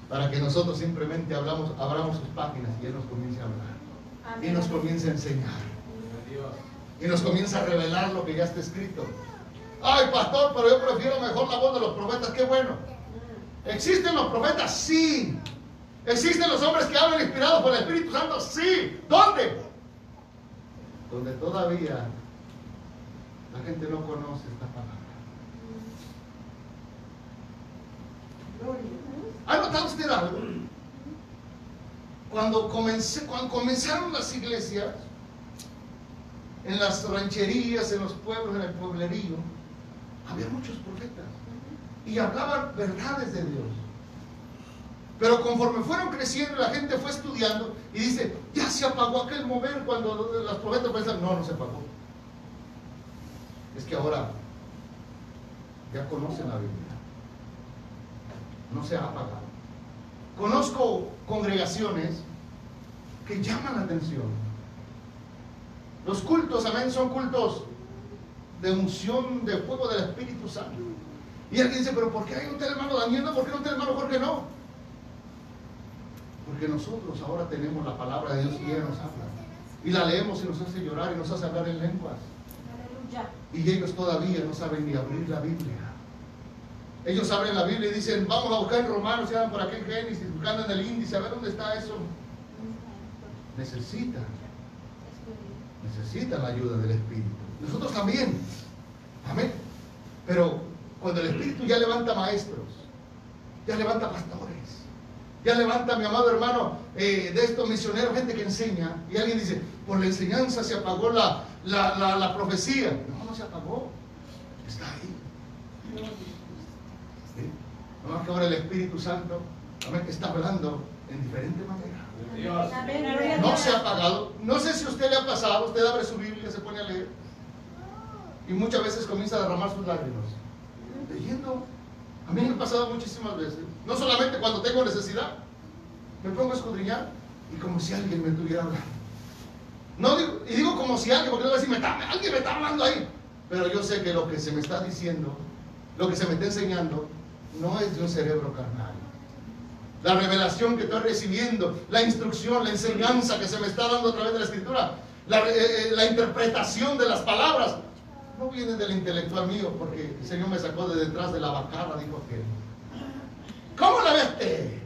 Para que nosotros simplemente hablamos, abramos sus páginas y Él nos comience a hablar. Y nos comience a enseñar. Y nos comienza a revelar lo que ya está escrito. Ay, pastor, pero yo prefiero mejor la voz de los profetas. Qué bueno. ¿Existen los profetas? Sí. ¿Existen los hombres que hablan inspirados por el Espíritu Santo? Sí. ¿Dónde? Donde todavía la gente no conoce esta palabra. ¿Ha notado usted algo? Cuando, comencé, cuando comenzaron las iglesias, en las rancherías, en los pueblos, en el pueblerío, había muchos profetas y hablaban verdades de Dios. Pero conforme fueron creciendo, la gente fue estudiando y dice, ya se apagó aquel mover cuando los profetas pensan, no, no se apagó. Es que ahora ya conocen la Biblia. No se ha apagado. Conozco congregaciones que llaman la atención. Los cultos, amén, son cultos de unción, de fuego del Espíritu Santo. Y alguien dice, pero ¿por qué hay un hermano Daniel? ¿Por qué no un tal hermano Jorge no? Porque nosotros ahora tenemos la palabra de Dios y ella nos habla. Y la leemos y nos hace llorar y nos hace hablar en lenguas. Y ellos todavía no saben ni abrir la Biblia. Ellos abren la Biblia y dicen, vamos a buscar en Romanos, y van por aquel Génesis, buscando en el índice, a ver dónde está eso. Necesitan, necesitan la ayuda del Espíritu. Nosotros también. Amén. Pero cuando el Espíritu ya levanta maestros, ya levanta pastores, ya levanta, mi amado hermano, eh, de estos misioneros, gente que enseña, y alguien dice, por la enseñanza se apagó la, la, la, la profecía. No, no se apagó. Está ahí. ¿Sí? No que ahora el Espíritu Santo, está hablando en diferente manera. No se ha apagado. No sé si a usted le ha pasado, usted abre su Biblia, se pone a leer y muchas veces comienza a derramar sus lágrimas. Leyendo. A mí me ha pasado muchísimas veces. No solamente cuando tengo necesidad, me pongo a escudriñar y como si alguien me estuviera hablando. No digo, y digo como si alguien, porque no voy a decir, alguien me está hablando ahí. Pero yo sé que lo que se me está diciendo, lo que se me está enseñando, no es de un cerebro carnal. La revelación que estoy recibiendo, la instrucción, la enseñanza que se me está dando a través de la escritura, la, eh, eh, la interpretación de las palabras, no viene del intelectual mío, porque el Señor me sacó de detrás de la bacana, dijo que. ¿Cómo la ves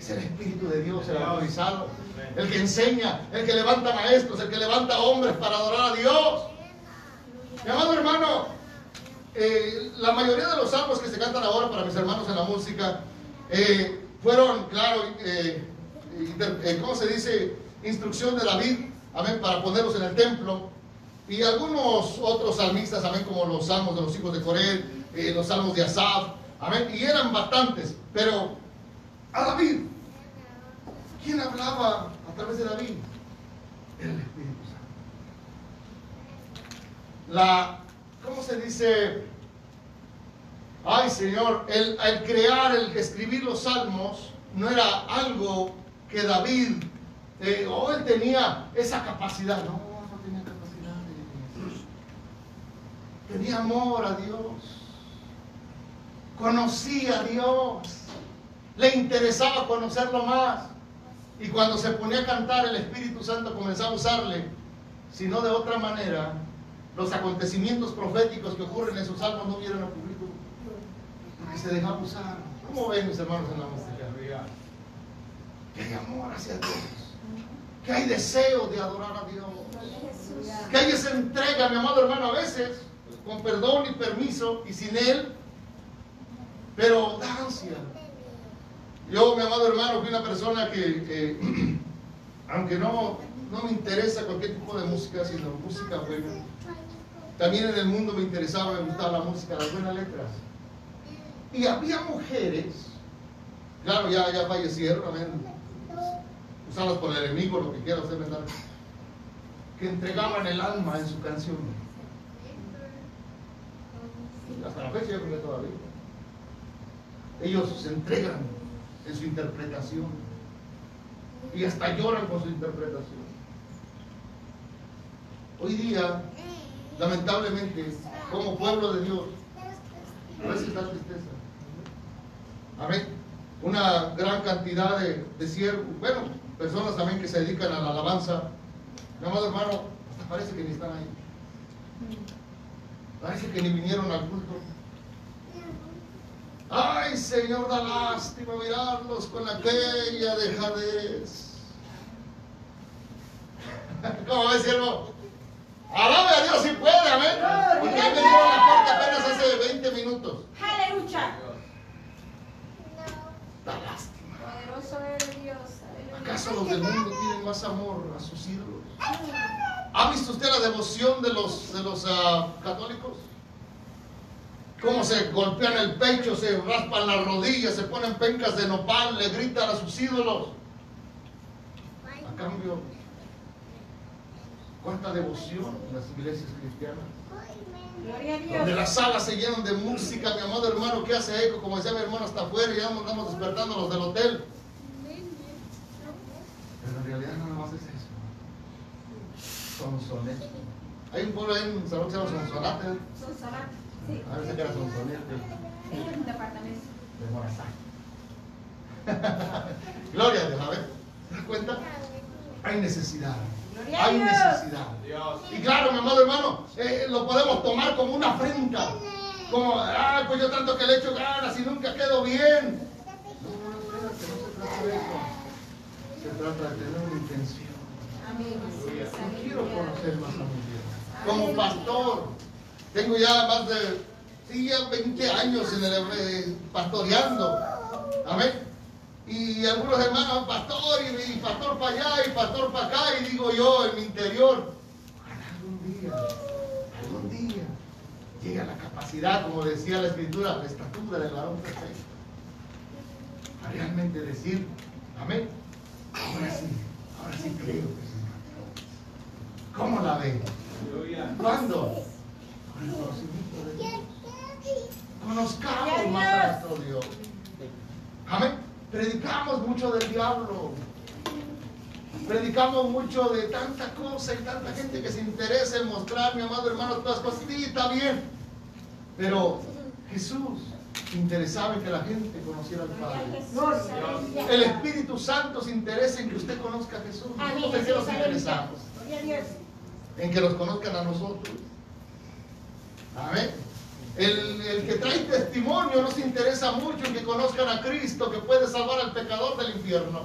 Es el Espíritu de Dios, el autorizado, el que enseña, el que levanta maestros, el que levanta hombres para adorar a Dios. Mi amado hermano, eh, la mayoría de los salmos que se cantan ahora para mis hermanos en la música eh, fueron, claro, eh, ¿cómo se dice? Instrucción de David, amén, para ponerlos en el templo. Y algunos otros salmistas, amén, como los salmos de los hijos de Corel, los salmos de Asaf, amén, y eran bastantes. Pero a David, ¿quién hablaba a través de David? El Espíritu Santo. La, ¿cómo se dice? Ay Señor, el, el crear, el escribir los salmos, no era algo que David, eh, o él tenía esa capacidad, no, tenía amor a Dios, conocía a Dios, le interesaba conocerlo más. Y cuando se ponía a cantar, el Espíritu Santo comenzaba a usarle, si no de otra manera, los acontecimientos proféticos que ocurren en sus salmos no hubieran ocurrido. Porque se dejaba usar. ¿Cómo ven mis hermanos en la música? Que hay amor hacia Dios. Que hay deseo de adorar a Dios. Que hay esa entrega, mi amado hermano, a veces con perdón y permiso y sin Él, pero da ansia. Yo, mi amado hermano, fui una persona que, aunque no, no me interesa cualquier tipo de música, sino música buena, también en el mundo me interesaba, me gustaba la música, las buenas letras. Y había mujeres, claro, ya, ya fallecieron, usadas por el enemigo, lo que quiera usted ¿verdad? que entregaban el alma en su canción hasta la fecha yo creo todavía. Ellos se entregan en su interpretación y hasta lloran con su interpretación. Hoy día, lamentablemente, como pueblo de Dios, a veces da tristeza. Amén. Una gran cantidad de, de siervos, bueno, personas también que se dedican a la alabanza. Mi amado hermano, parece que ni están ahí. Parece que ni vinieron al culto. Ay, Señor, da lástima mirarlos con aquella dejadez. ¿Cómo ves, siervo? Alabe a Dios si puede, amén. Porque ahí me dieron la puerta apenas hace 20 minutos. Aleluya. Da lástima. Poderoso eres Dios. ¿Acaso los del mundo tienen más amor a sus ídolos? ¿Ha visto usted la devoción de los, de los uh, católicos? Cómo se golpean el pecho, se raspan las rodillas, se ponen pencas de nopal, le gritan a sus ídolos. A cambio, cuánta devoción en las iglesias cristianas. Donde las salas se llenan de música, mi amado hermano, que hace eco, como decía mi hermano, hasta afuera, y ya andamos despertando los del hotel. Pero en realidad nada más es eso. Sonsonete. Hay un pueblo ahí en Salón que se llama Sonsonate. Sonsonate, sí. A ver si era Sonsonete. Es un departamento. De Morazán. Gloria a Dios, a ver. ¿Te das cuenta? Hay necesidad. Hay necesidad. Y claro, mi amado hermano, eh, lo podemos tomar como una afrenta. Como, ah, pues yo tanto que le echo ganas y nunca quedo bien. No, no, espérate, no se trata de eso. Se trata de tener una intención. Amén. Yo quiero conocer más a mi Dios. Como pastor, tengo ya más de sí, ya 20 años en el eh, pastoreando. Amén. Y algunos hermanos, pastor, y, pastor para allá, y pastor para acá, y digo yo en mi interior, algún día, algún día, llegue a la capacidad, como decía la escritura, la estatura del varón perfecto. realmente decir, amén. Ahora sí, ahora sí creo que. ¿Cómo la ve? ¿Cuándo? Con el conocimiento de Dios. Conozcamos más a nuestro Dios. Amén. Predicamos mucho del diablo. Predicamos mucho de tanta cosa y tanta gente que se interesa en mostrar, mi amado hermano, todas las cosas. Sí, está bien. Pero Jesús interesaba en que la gente conociera al Padre. El Espíritu Santo se interesa en que usted conozca a Jesús. ¿En qué nos interesamos? En que los conozcan a nosotros. Amén. El, que trae testimonio no se interesa mucho en que conozcan a Cristo, que puede salvar al pecador del infierno.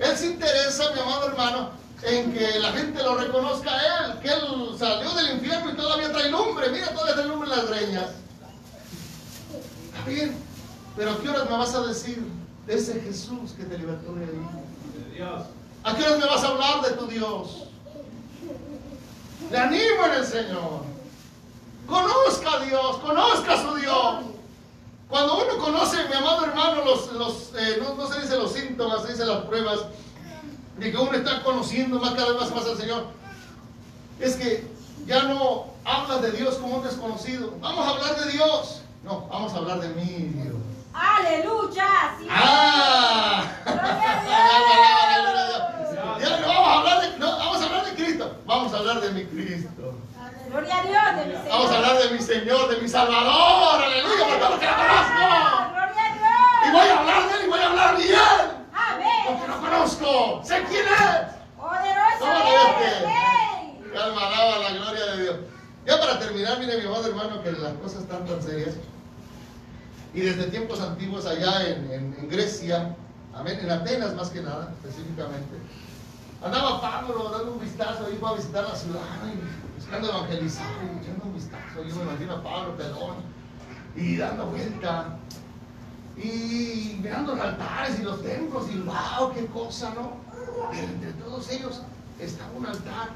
Él se interesa, mi amado hermano, en que la gente lo reconozca a Él, que Él salió del infierno y todavía trae lumbre. Mira, todavía trae lumbre en las greñas. Está bien, pero ¿a qué horas me vas a decir de ese Jesús que te libertó de ahí? ¿A qué horas me vas a hablar de tu Dios? Le animo en el Señor. Conozca a Dios, conozca a su Dios. Cuando uno conoce, mi amado hermano, los, los eh, no, no, se dice los síntomas, se dice las pruebas de que uno está conociendo más cada vez más, más al Señor, es que ya no hablas de Dios como un desconocido. Vamos a hablar de Dios. No, vamos a hablar de mí, Dios. Aleluya. Sí. ¡Ah! Ya no vamos a hablar de, no, vamos a hablar de Cristo. Vamos a hablar de mi Cristo. Gloria a Dios, de mi Señor. Vamos a hablar de mi Señor, de mi Salvador. Aleluya, porque lo conozco. Gloria a Dios. Y voy a hablar de él y voy a hablar bien. Amén. Porque lo conozco. Sé quién es. Poderoso ¿Cómo es lo el Rey. ves? Alma, alaba la gloria de Dios. Ya para terminar, mire mi amado hermano, que las cosas están tan serias. Y desde tiempos antiguos allá en, en, en Grecia, amén, en Atenas más que nada, específicamente, andaba Pablo dando un vistazo, iba a visitar la ciudad y buscando evangelizar y echando un vistazo. Yo me imagino a Pablo, pelón, y dando vuelta, y mirando los altares y los templos, y wow, qué cosa, ¿no? Pero entre todos ellos estaba un altar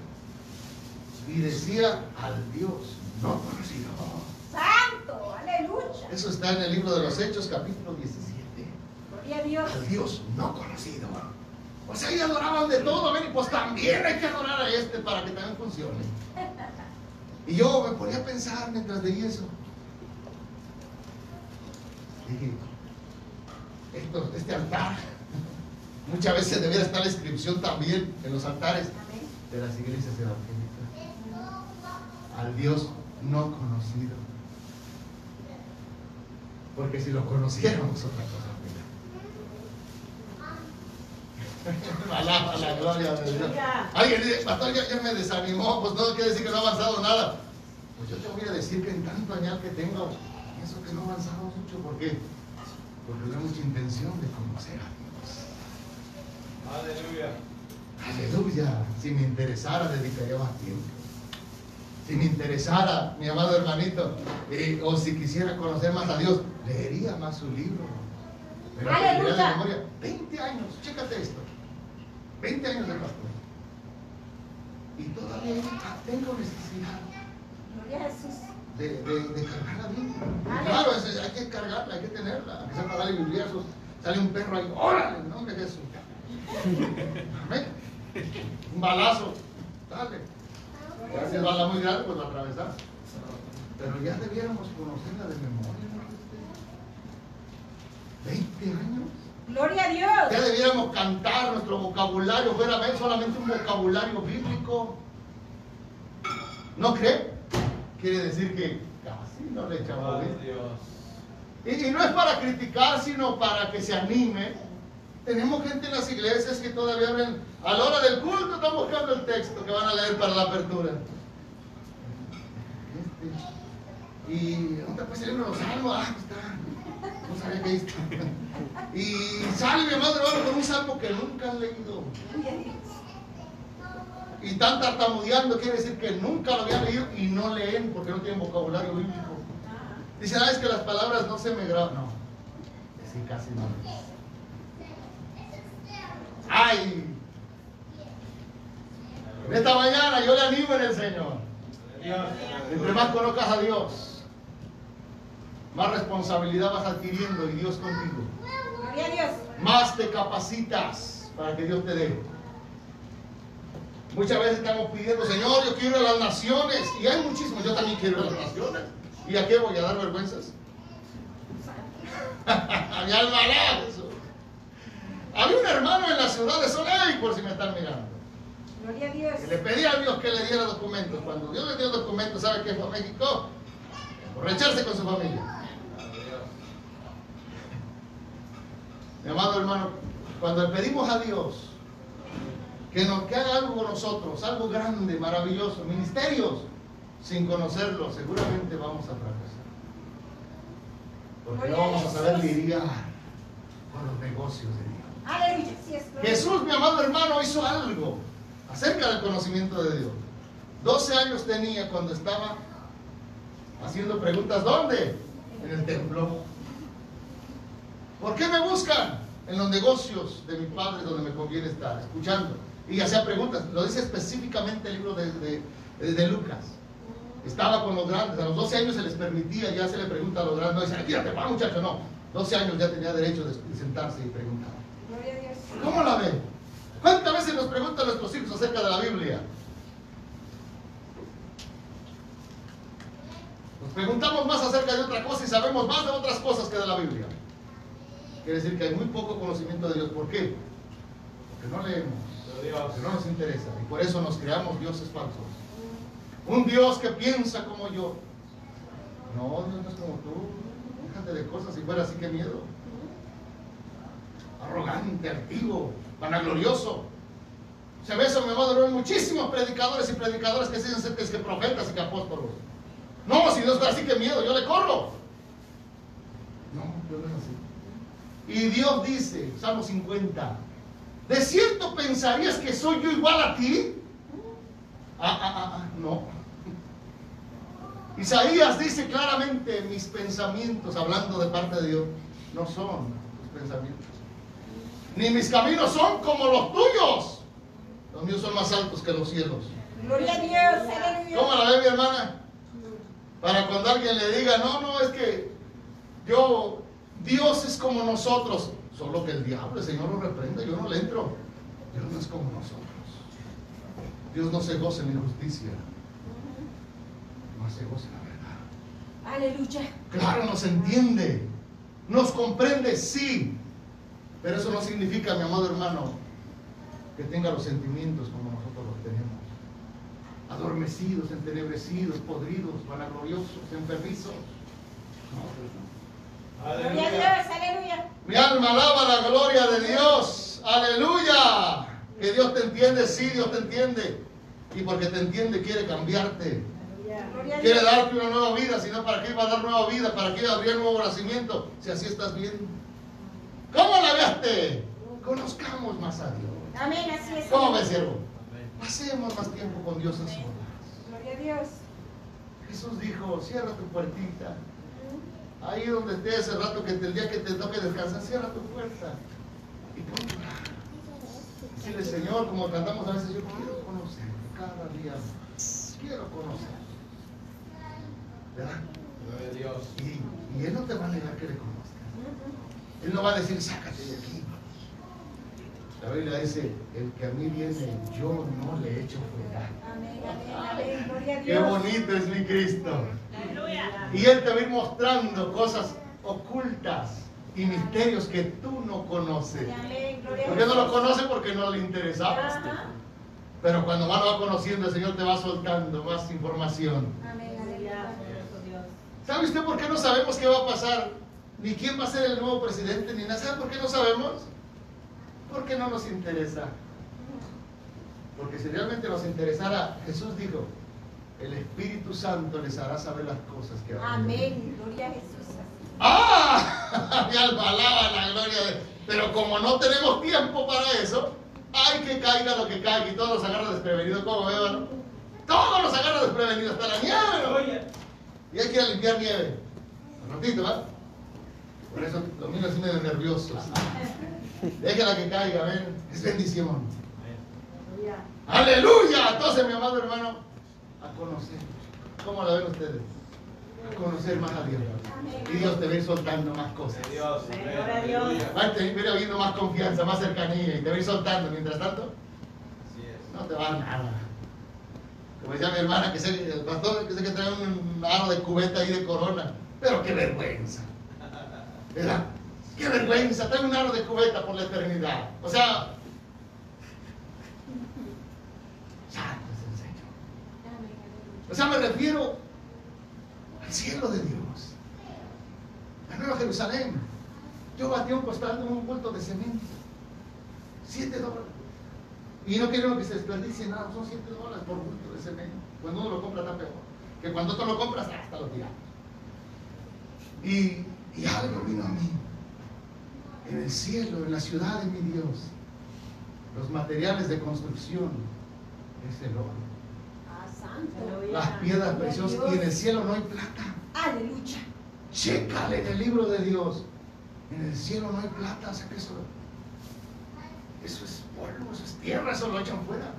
y decía al Dios no conocido. Santo, aleluya. Eso está en el libro de los Hechos, capítulo 17. Gloria a Dios. Al Dios no conocido. O sea, ahí adoraban de todo, ven, y pues también hay que adorar a este para que también funcione. Y yo me ponía a pensar mientras leía eso. Dije, esto, este altar, muchas veces debería estar la inscripción también en los altares de las iglesias evangélicas. Al Dios no conocido. Porque si lo conociéramos, otra cosa. mira. Alaba la gloria de Dios. Alguien dice, pastor, ya, ya me desanimó, pues no quiere decir que no ha avanzado nada. Pues yo te voy a decir que en tanto añal que tengo, pienso que no ha avanzado mucho. ¿Por qué? Porque no hay mucha intención de conocer a Dios. Aleluya. Aleluya. Si me interesara, dedicaría más tiempo. Si me interesara, mi amado hermanito, eh, o si quisiera conocer más a Dios, leería más su libro. Aleluya. memoria. 20 años, chécate esto. 20 años de pastor. Y todavía tengo necesidad Gloria a Jesús. de, de, de cargar la Biblia. Claro, es- hay que cargarla, hay que tenerla. Aunque sea para darle bibliazos, sale un perro ahí, órale, en nombre de Jesús. Amén. Un balazo, dale. Ya si es bala muy grande, pues lo atravesas. Pero ya debiéramos conocerla de memoria, ¿no? 20 años. Gloria a Dios. Ya debiéramos cantar nuestro vocabulario, fuera ver solamente un vocabulario bíblico. ¿No cree? Quiere decir que casi no le echamos. Dios. Y, y no es para criticar, sino para que se anime. Tenemos gente en las iglesias que todavía abren, a la hora del culto están buscando el texto que van a leer para la apertura. Este, y ¿dónde puede salir uno de los salmos? Ah, está. Y sale mi amado hermano con un salmo que nunca han leído. Y están tartamudeando, quiere decir que nunca lo habían leído y no leen porque no tienen vocabulario bíblico. Dice, ah, es que las palabras no se me graban. No, sí, casi no. ¡Ay! Esta mañana yo le animo en el Señor. Entre más conozcas a Dios, más responsabilidad vas adquiriendo y Dios contigo. Gloria a Dios. más te capacitas para que Dios te dé. Muchas veces estamos pidiendo, Señor, yo quiero ir a las naciones. Y hay muchísimos, yo también quiero ir a las naciones. ¿Y a qué voy a dar vergüenzas? Mi alma eso. Había un hermano en la ciudad de Soleil, por si me están mirando. Gloria a Dios. Que le pedía a Dios que le diera documentos. Cuando Dios le dio documentos, ¿sabe qué fue a México? Borracharse con su familia. Mi amado hermano, cuando le pedimos a Dios que nos que haga algo con nosotros, algo grande, maravilloso, ministerios, sin conocerlo, seguramente vamos a fracasar. Porque no vamos a saber lidiar con los negocios de Dios. Aleluya. Jesús, mi amado hermano, hizo algo acerca del conocimiento de Dios. 12 años tenía cuando estaba haciendo preguntas. ¿Dónde? En el templo. ¿Por qué me buscan? En los negocios de mi padre donde me conviene estar, escuchando. Y hacía preguntas. Lo dice específicamente el libro de, de, Lucas. Estaba con los grandes. A los 12 años se les permitía, ya se le pregunta a los grandes. No dicen, quírate para muchacho. No. 12 años ya tenía derecho de sentarse y preguntar. ¿Cómo la ven? ¿Cuántas veces nos preguntan nuestros hijos acerca de la Biblia? Nos preguntamos más acerca de otra cosa y sabemos más de otras cosas que de la Biblia. Quiere decir que hay muy poco conocimiento de Dios. ¿Por qué? Porque no leemos, porque no nos interesa. Y por eso nos creamos dioses falsos. Un Dios que piensa como yo. No, Dios no es como tú. Déjate de cosas. Si fuera así, qué miedo. Arrogante, altivo, vanaglorioso. Se ve eso, mi amado, hay muchísimos predicadores y predicadoras que se dicen ser que profetas y que apóstolos. No, si Dios es así, que miedo, yo le corro. No, Dios no es así. Y Dios dice, Salmo 50, ¿de cierto pensarías que soy yo igual a ti? Ah, ah, ah, ah, no. Isaías dice claramente, mis pensamientos, hablando de parte de Dios, no son tus pensamientos. Ni mis caminos son como los tuyos. Los míos son más altos que los cielos. Gloria a Dios, ¿Cómo la ve mi hermana? Para cuando alguien le diga, no, no, es que yo Dios es como nosotros, solo que el diablo, el Señor lo reprende, yo no le entro. Dios no es como nosotros. Dios no se goza en la injusticia, no se goza en la verdad. Aleluya. Claro, nos entiende, nos comprende, sí, pero eso no significa, mi amado hermano, que tenga los sentimientos como nosotros los tenemos. Adormecidos, entenebrecidos, podridos, vanagloriosos, enfermizos. No, aleluya. Mi alma alaba la gloria de Dios. Aleluya. Que Dios te entiende, sí, Dios te entiende. Y porque te entiende, quiere cambiarte. Quiere darte una nueva vida, sino para qué iba a dar nueva vida, para qué habría nuevo nacimiento, si así estás bien. ¿Cómo la veaste? Conozcamos más a Dios. Amén, así es. ¿Cómo me siervo? Pasemos más tiempo con Dios a solas. Gloria a Dios. Jesús dijo, cierra tu puertita Ahí donde esté ese rato que el día que te toque descansar, cierra tu puerta y ponte Dile, Señor, como cantamos a veces, yo quiero conocer cada día Quiero conocer. ¿Verdad? Dios. Y, y Él no te va a negar que le conozcas. Él no va a decir, sácate de aquí. La Biblia dice, el que a mí viene, yo no le echo fuera. Amén, amén, amén. Qué bonito es mi Cristo. Y Él te va a ir mostrando cosas ocultas y misterios que tú no conoces. ¿Por qué no lo conoces? Porque no le interesaba. Pero cuando más lo va conociendo, el Señor te va soltando más información. ¿Sabe usted por qué no sabemos qué va a pasar? Ni quién va a ser el nuevo presidente, ni nada. ¿Sabe por qué no sabemos? Porque no nos interesa. Porque si realmente nos interesara, Jesús dijo, el Espíritu Santo les hará saber las cosas que van Amén, gloria a Jesús. ¡Ah! Mi alma alaba la gloria de Pero como no tenemos tiempo para eso, hay que caiga lo que caiga y todos nos agarra desprevenidos, como veo, ¿no? Todos nos agarra desprevenidos, hasta la nieve, Y hay que ir a limpiar nieve. Un ratito, ¿va? Por eso los niños así medio nerviosos. Déjala que caiga, ven. Es bendición. Aleluya. Entonces, mi amado hermano, a conocer. ¿Cómo la ven ustedes? a conocer más a Dios. Y Dios te va a ir soltando más cosas. Dios. Gloria a Dios. Va a ir habiendo más confianza, más cercanía y te va a ir soltando. Mientras tanto, no te va a dar nada. Como decía mi hermana, que sé, el pastor que sé que trae un aro de cubeta ahí de corona. Pero qué vergüenza. ¿Verdad? Qué vergüenza, trae un aro de cubeta por la eternidad. O sea, santo es el Señor. O sea, me refiero al cielo de Dios. La Nueva Jerusalén. Yo batí un costal un bulto de cemento. Siete dólares. Y no quiero que se desperdicie nada, son 7 dólares por bulto de cemento. Cuando uno lo compra está peor. Que cuando tú lo compras, hasta lo tiramos. Y, y algo vino a mí. En el cielo, en la ciudad de mi Dios, los materiales de construcción es el oro. Ah, santo. Las piedras preciosas. Y en el cielo no hay plata. Aleluya. Chécale en el libro de Dios. En el cielo no hay plata, o sea que eso, eso es polvo, eso es tierra, eso lo echan fuera.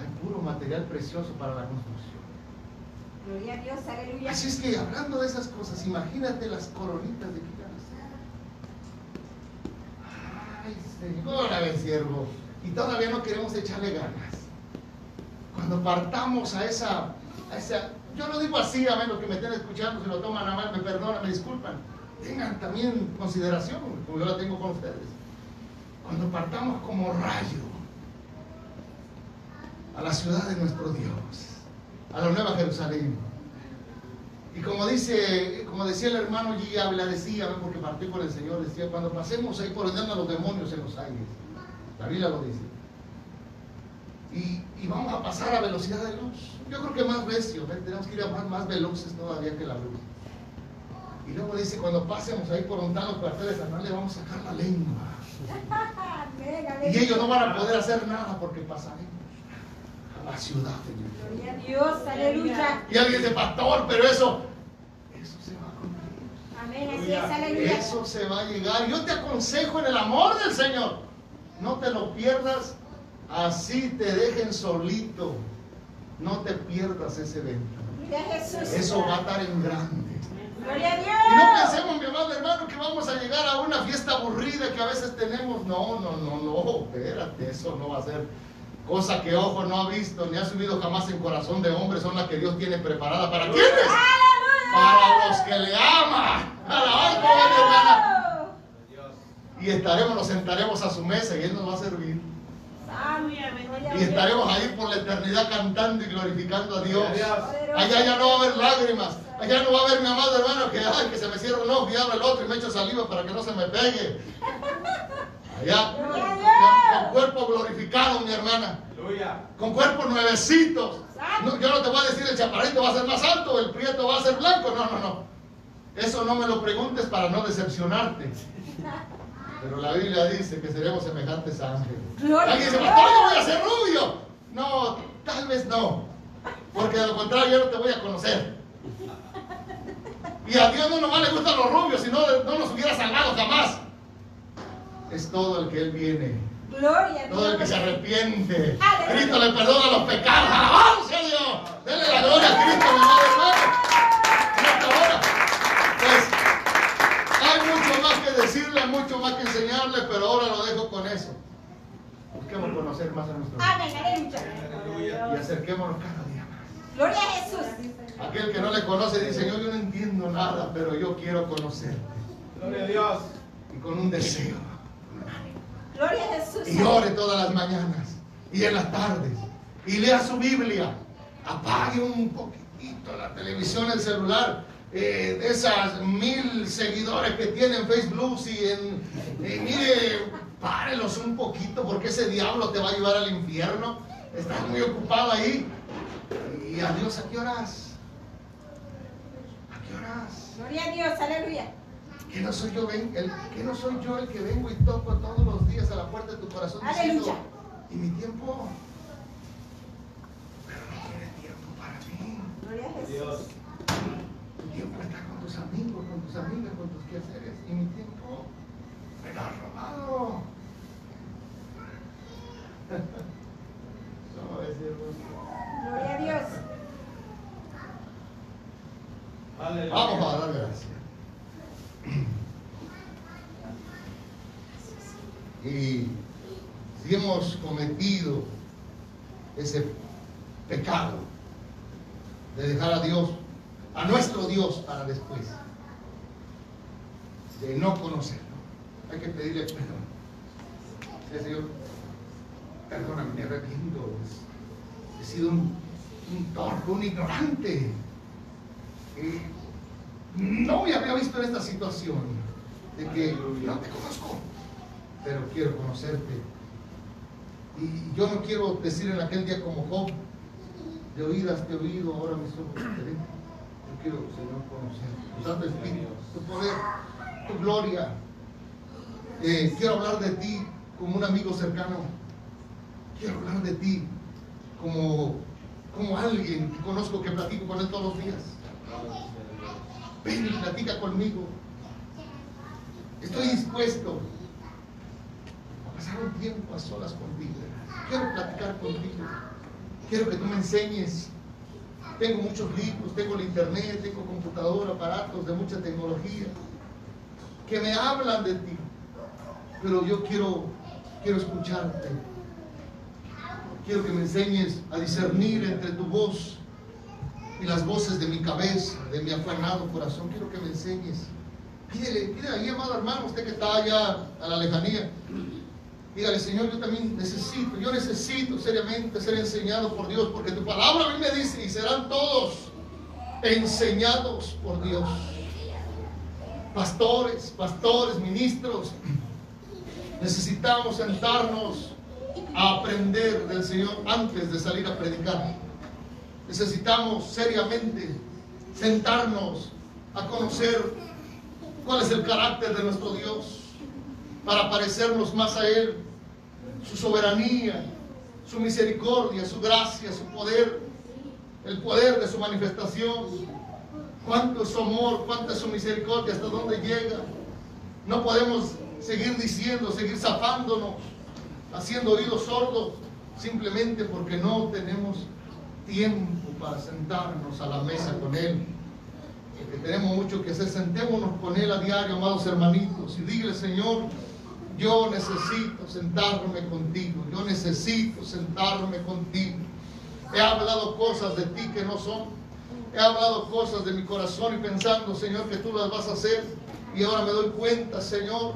Hay puro material precioso para la construcción. Gloria a Dios, aleluya. Así es que hablando de esas cosas, imagínate las coronitas de quitarlas. Ay, Señor, a ver, siervo. Y todavía no queremos echarle ganas. Cuando partamos a esa, a esa, yo lo digo así, a ver, los que me estén escuchando, si lo toman a mal, me perdonan, me disculpan. Tengan también consideración, como yo la tengo con ustedes. Cuando partamos como rayo a la ciudad de nuestro Dios, a la Nueva Jerusalén. Y como dice, como decía el hermano G. la decía, porque partí con el Señor, decía, cuando pasemos ahí por donde andan los demonios en los aires, la Biblia lo dice. Y, y vamos a pasar a velocidad de luz. Yo creo que más recio, ¿ven? tenemos que ir a más, más veloces todavía que la luz. Y luego dice, cuando pasemos ahí por donde los cuarteles le vamos a sacar la lengua. Y ellos no van a poder hacer nada porque pasaremos a la ciudad de Dios. Gloria a Dios, aleluya. Y alguien dice, pastor, pero eso, eso se va a cumplir. Amén, así es, aleluya. Eso se va a llegar. Yo te aconsejo en el amor del Señor. No te lo pierdas. Así te dejen solito. No te pierdas ese evento. Jesús. Eso va a estar en grande. Gloria a Y no Dios. pensemos, mi amado hermano, que vamos a llegar a una fiesta aburrida que a veces tenemos. No, no, no, no. Espérate, eso no va a ser cosa que ojo no ha visto ni ha subido jamás en corazón de hombre. Son las que Dios tiene preparada. ¿Para quiénes? Para los que le aman. Y estaremos, nos sentaremos a su mesa y Él nos va a servir. Y estaremos ahí por la eternidad cantando y glorificando a Dios. Dios. Allá ya no va a haber lágrimas. Allá no va a haber mi amado hermano que, ay, que se me cierra un ojo y abre el otro y me echo saliva para que no se me pegue. Allá, con cuerpo glorificado, mi hermana. Con cuerpos nuevecitos. No, yo no te voy a decir el chaparrito va a ser más alto, el prieto va a ser blanco. No, no, no. Eso no me lo preguntes para no decepcionarte. Pero la Biblia dice que seremos semejantes a ángeles. Alguien dice, pastor, yo voy a ser rubio. No, tal vez no. Porque de lo contrario yo no te voy a conocer. Y a Dios no nomás le gustan los rubios, si no, no nos hubiera salvado jamás. Es todo el que Él viene. Gloria a Todo el que se Dios. arrepiente. Aleluya. Cristo le perdona los pecados. ¡Alabanza a Dios! Denle la gloria a Cristo, mi amado hermano. En esta hora. Pues hay mucho más que decirle, mucho más que enseñarle, pero ahora lo dejo con eso. Busquemos conocer más a nuestro Dios. Amén, aleluya. Y acerquémonos cada día más. Gloria a Jesús. Aquel que no le conoce dice, yo, yo no entiendo nada, pero yo quiero conocerte. Gloria a Dios. Y con un deseo. Gloria a Jesús. y ore todas las mañanas y en las tardes y lea su Biblia. Apague un poquitito la televisión, el celular, eh, de esas mil seguidores que tiene en Facebook y en, eh, mire, párelos un poquito porque ese diablo te va a llevar al infierno. Estás muy ocupado ahí. ¿Y a Dios a qué horas? ¿A qué horas? Gloria a Dios, aleluya. ¿Que no soy yo, ven- el, que no soy yo el que vengo y toco todos los días a la puerta de tu corazón diciendo, Aleluya. y mi tiempo? Pero no tienes tiempo para mí. Gloria a Jesús. Dios. Tu tiempo está con tus amigos, con tus amigas, con tus quehaceres. Y mi tiempo me lo has robado. Gloria a Dios. Y si hemos cometido ese pecado de dejar a Dios, a nuestro Dios para después, de no conocerlo, hay que pedirle perdón. Perdóname, me arrepiento. He sido un, un un ignorante no me había visto en esta situación de que no te conozco, pero quiero conocerte. Y yo no quiero decir en aquel día como Job, de oídas te he oído, ahora mis ojos te ven. Yo quiero, Señor, conocer tu Santo Espíritu, tu poder, tu gloria. Eh, quiero hablar de ti como un amigo cercano. Quiero hablar de ti como, como alguien que conozco, que platico con él todos los días. Ven y platica conmigo. Estoy dispuesto a pasar un tiempo a solas contigo. Quiero platicar contigo. Quiero que tú me enseñes. Tengo muchos libros, tengo el internet, tengo computadora, aparatos de mucha tecnología que me hablan de ti. Pero yo quiero, quiero escucharte. Quiero que me enseñes a discernir entre tu voz y las voces de mi cabeza, de mi afanado corazón. Quiero que me enseñes. Pídele, pídele ahí, amado hermano, usted que está allá a la lejanía. Dígale, Señor, yo también necesito, yo necesito seriamente ser enseñado por Dios, porque tu palabra a mí me dice, y serán todos enseñados por Dios. Pastores, pastores, ministros, necesitamos sentarnos a aprender del Señor antes de salir a predicar. Necesitamos seriamente sentarnos a conocer cuál es el carácter de nuestro Dios para parecernos más a Él, su soberanía, su misericordia, su gracia, su poder, el poder de su manifestación, cuánto es su amor, cuánta es su misericordia, hasta dónde llega. No podemos seguir diciendo, seguir zafándonos, haciendo oídos sordos, simplemente porque no tenemos tiempo para sentarnos a la mesa con Él. Porque tenemos mucho que hacer, sentémonos con Él a diario, amados hermanitos, y dígale, Señor, yo necesito sentarme contigo, yo necesito sentarme contigo. He hablado cosas de ti que no son. He hablado cosas de mi corazón y pensando, Señor, que tú las vas a hacer. Y ahora me doy cuenta, Señor,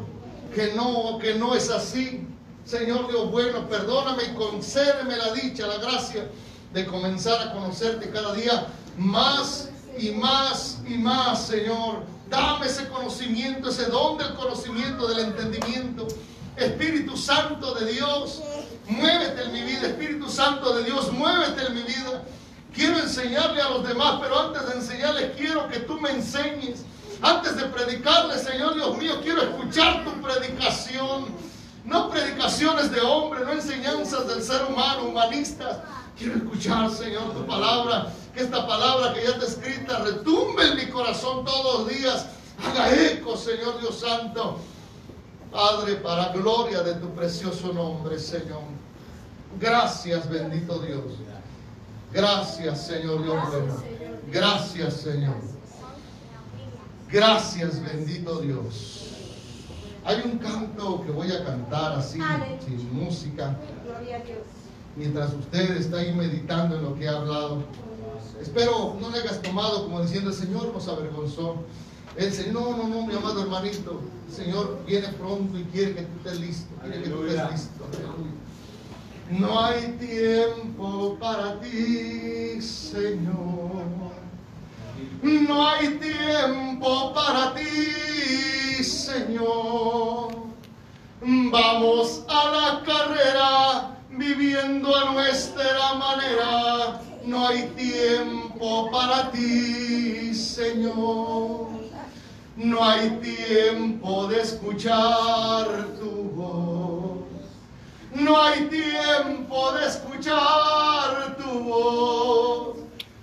que no, que no es así. Señor Dios bueno, perdóname y concédeme la dicha, la gracia de comenzar a conocerte cada día más y más y más, Señor. Dame ese conocimiento, ese don del conocimiento, del entendimiento. Espíritu Santo de Dios, muévete en mi vida. Espíritu Santo de Dios, muévete en mi vida. Quiero enseñarle a los demás, pero antes de enseñarles quiero que tú me enseñes. Antes de predicarles, Señor Dios mío, quiero escuchar tu predicación. No predicaciones de hombre, no enseñanzas del ser humano, humanistas. Quiero escuchar, Señor, tu palabra. Que esta palabra que ya está escrita retumbe en mi corazón todos los días. Haga eco, Señor Dios Santo. Padre, para gloria de tu precioso nombre, Señor. Gracias, bendito Dios. Gracias, Señor Dios bueno. Gracias, Señor. Gracias, bendito Dios. Hay un canto que voy a cantar así, sin música. Gloria a Dios. Mientras usted está ahí meditando en lo que he hablado. Espero no le hayas tomado como diciendo el Señor nos avergonzó. El Señor, no, no, no, mi amado hermanito. El Señor viene pronto y quiere que tú estés listo. Quiere que tú estés listo. Aleluya. No hay tiempo para ti, Señor. No hay tiempo para ti, Señor. Vamos a la carrera viviendo a nuestra manera. No hay tiempo para ti, Señor. No hay tiempo de escuchar tu voz. No hay tiempo de escuchar tu voz.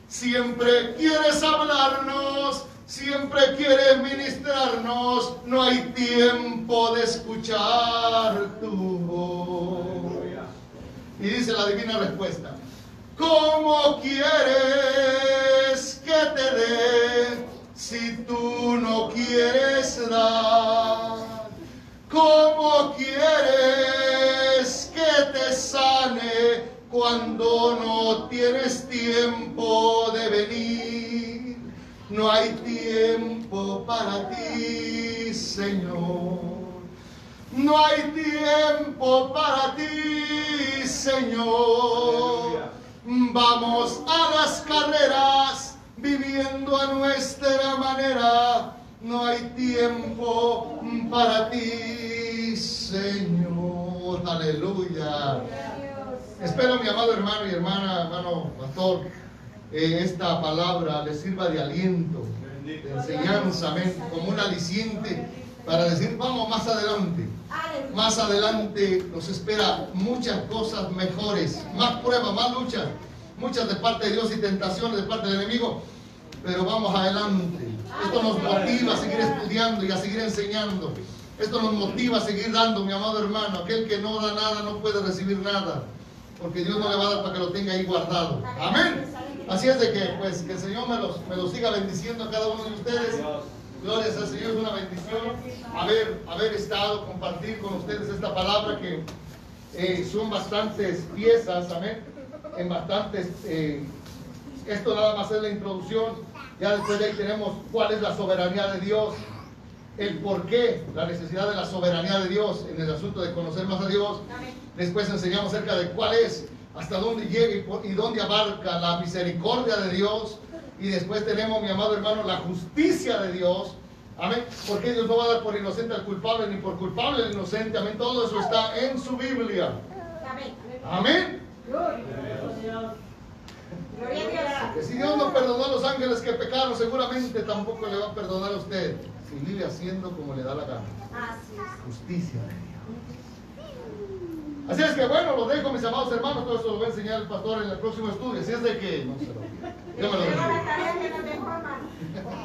Siempre quieres hablarnos, siempre quieres ministrarnos. No hay tiempo de escuchar tu voz. Y dice la divina respuesta. ¿Cómo quieres que te dé si tú no quieres dar? ¿Cómo quieres que te sane cuando no tienes tiempo de venir? No hay tiempo para ti, Señor. No hay tiempo para ti, Señor. Vamos a las carreras viviendo a nuestra manera. No hay tiempo para ti, Señor. Aleluya. Espero, mi amado hermano y hermana, hermano pastor, eh, esta palabra le sirva de aliento, de enseñanza, amén, como un aliciente para decir, vamos más adelante. Más adelante nos espera muchas cosas mejores, más pruebas, más luchas, muchas de parte de Dios y tentaciones de parte del enemigo, pero vamos adelante. Esto nos motiva a seguir estudiando y a seguir enseñando. Esto nos motiva a seguir dando, mi amado hermano. Aquel que no da nada no puede recibir nada, porque Dios no le va a dar para que lo tenga ahí guardado. Amén. Así es de que, pues, que el Señor me los, me los siga bendiciendo a cada uno de ustedes. Gloria al Señor, es una bendición haber, haber estado, compartir con ustedes esta palabra que eh, son bastantes piezas, amén, en bastantes, eh, esto nada más es la introducción, ya después de ahí tenemos cuál es la soberanía de Dios, el por qué, la necesidad de la soberanía de Dios en el asunto de conocer más a Dios, después enseñamos acerca de cuál es, hasta dónde llega y, y dónde abarca la misericordia de Dios, y después tenemos, mi amado hermano, la justicia de Dios. Amén. Porque Dios no va a dar por inocente al culpable, ni por culpable al inocente. Amén. Todo eso está en su Biblia. Amén. Que si Dios no perdonó a los ángeles que pecaron, seguramente tampoco le va a perdonar a usted. Si vive haciendo como le da la gana. Justicia de Dios. Así es que bueno, lo dejo, mis amados hermanos. Todo esto lo va a enseñar el pastor en el próximo estudio. Así es de que no se lo.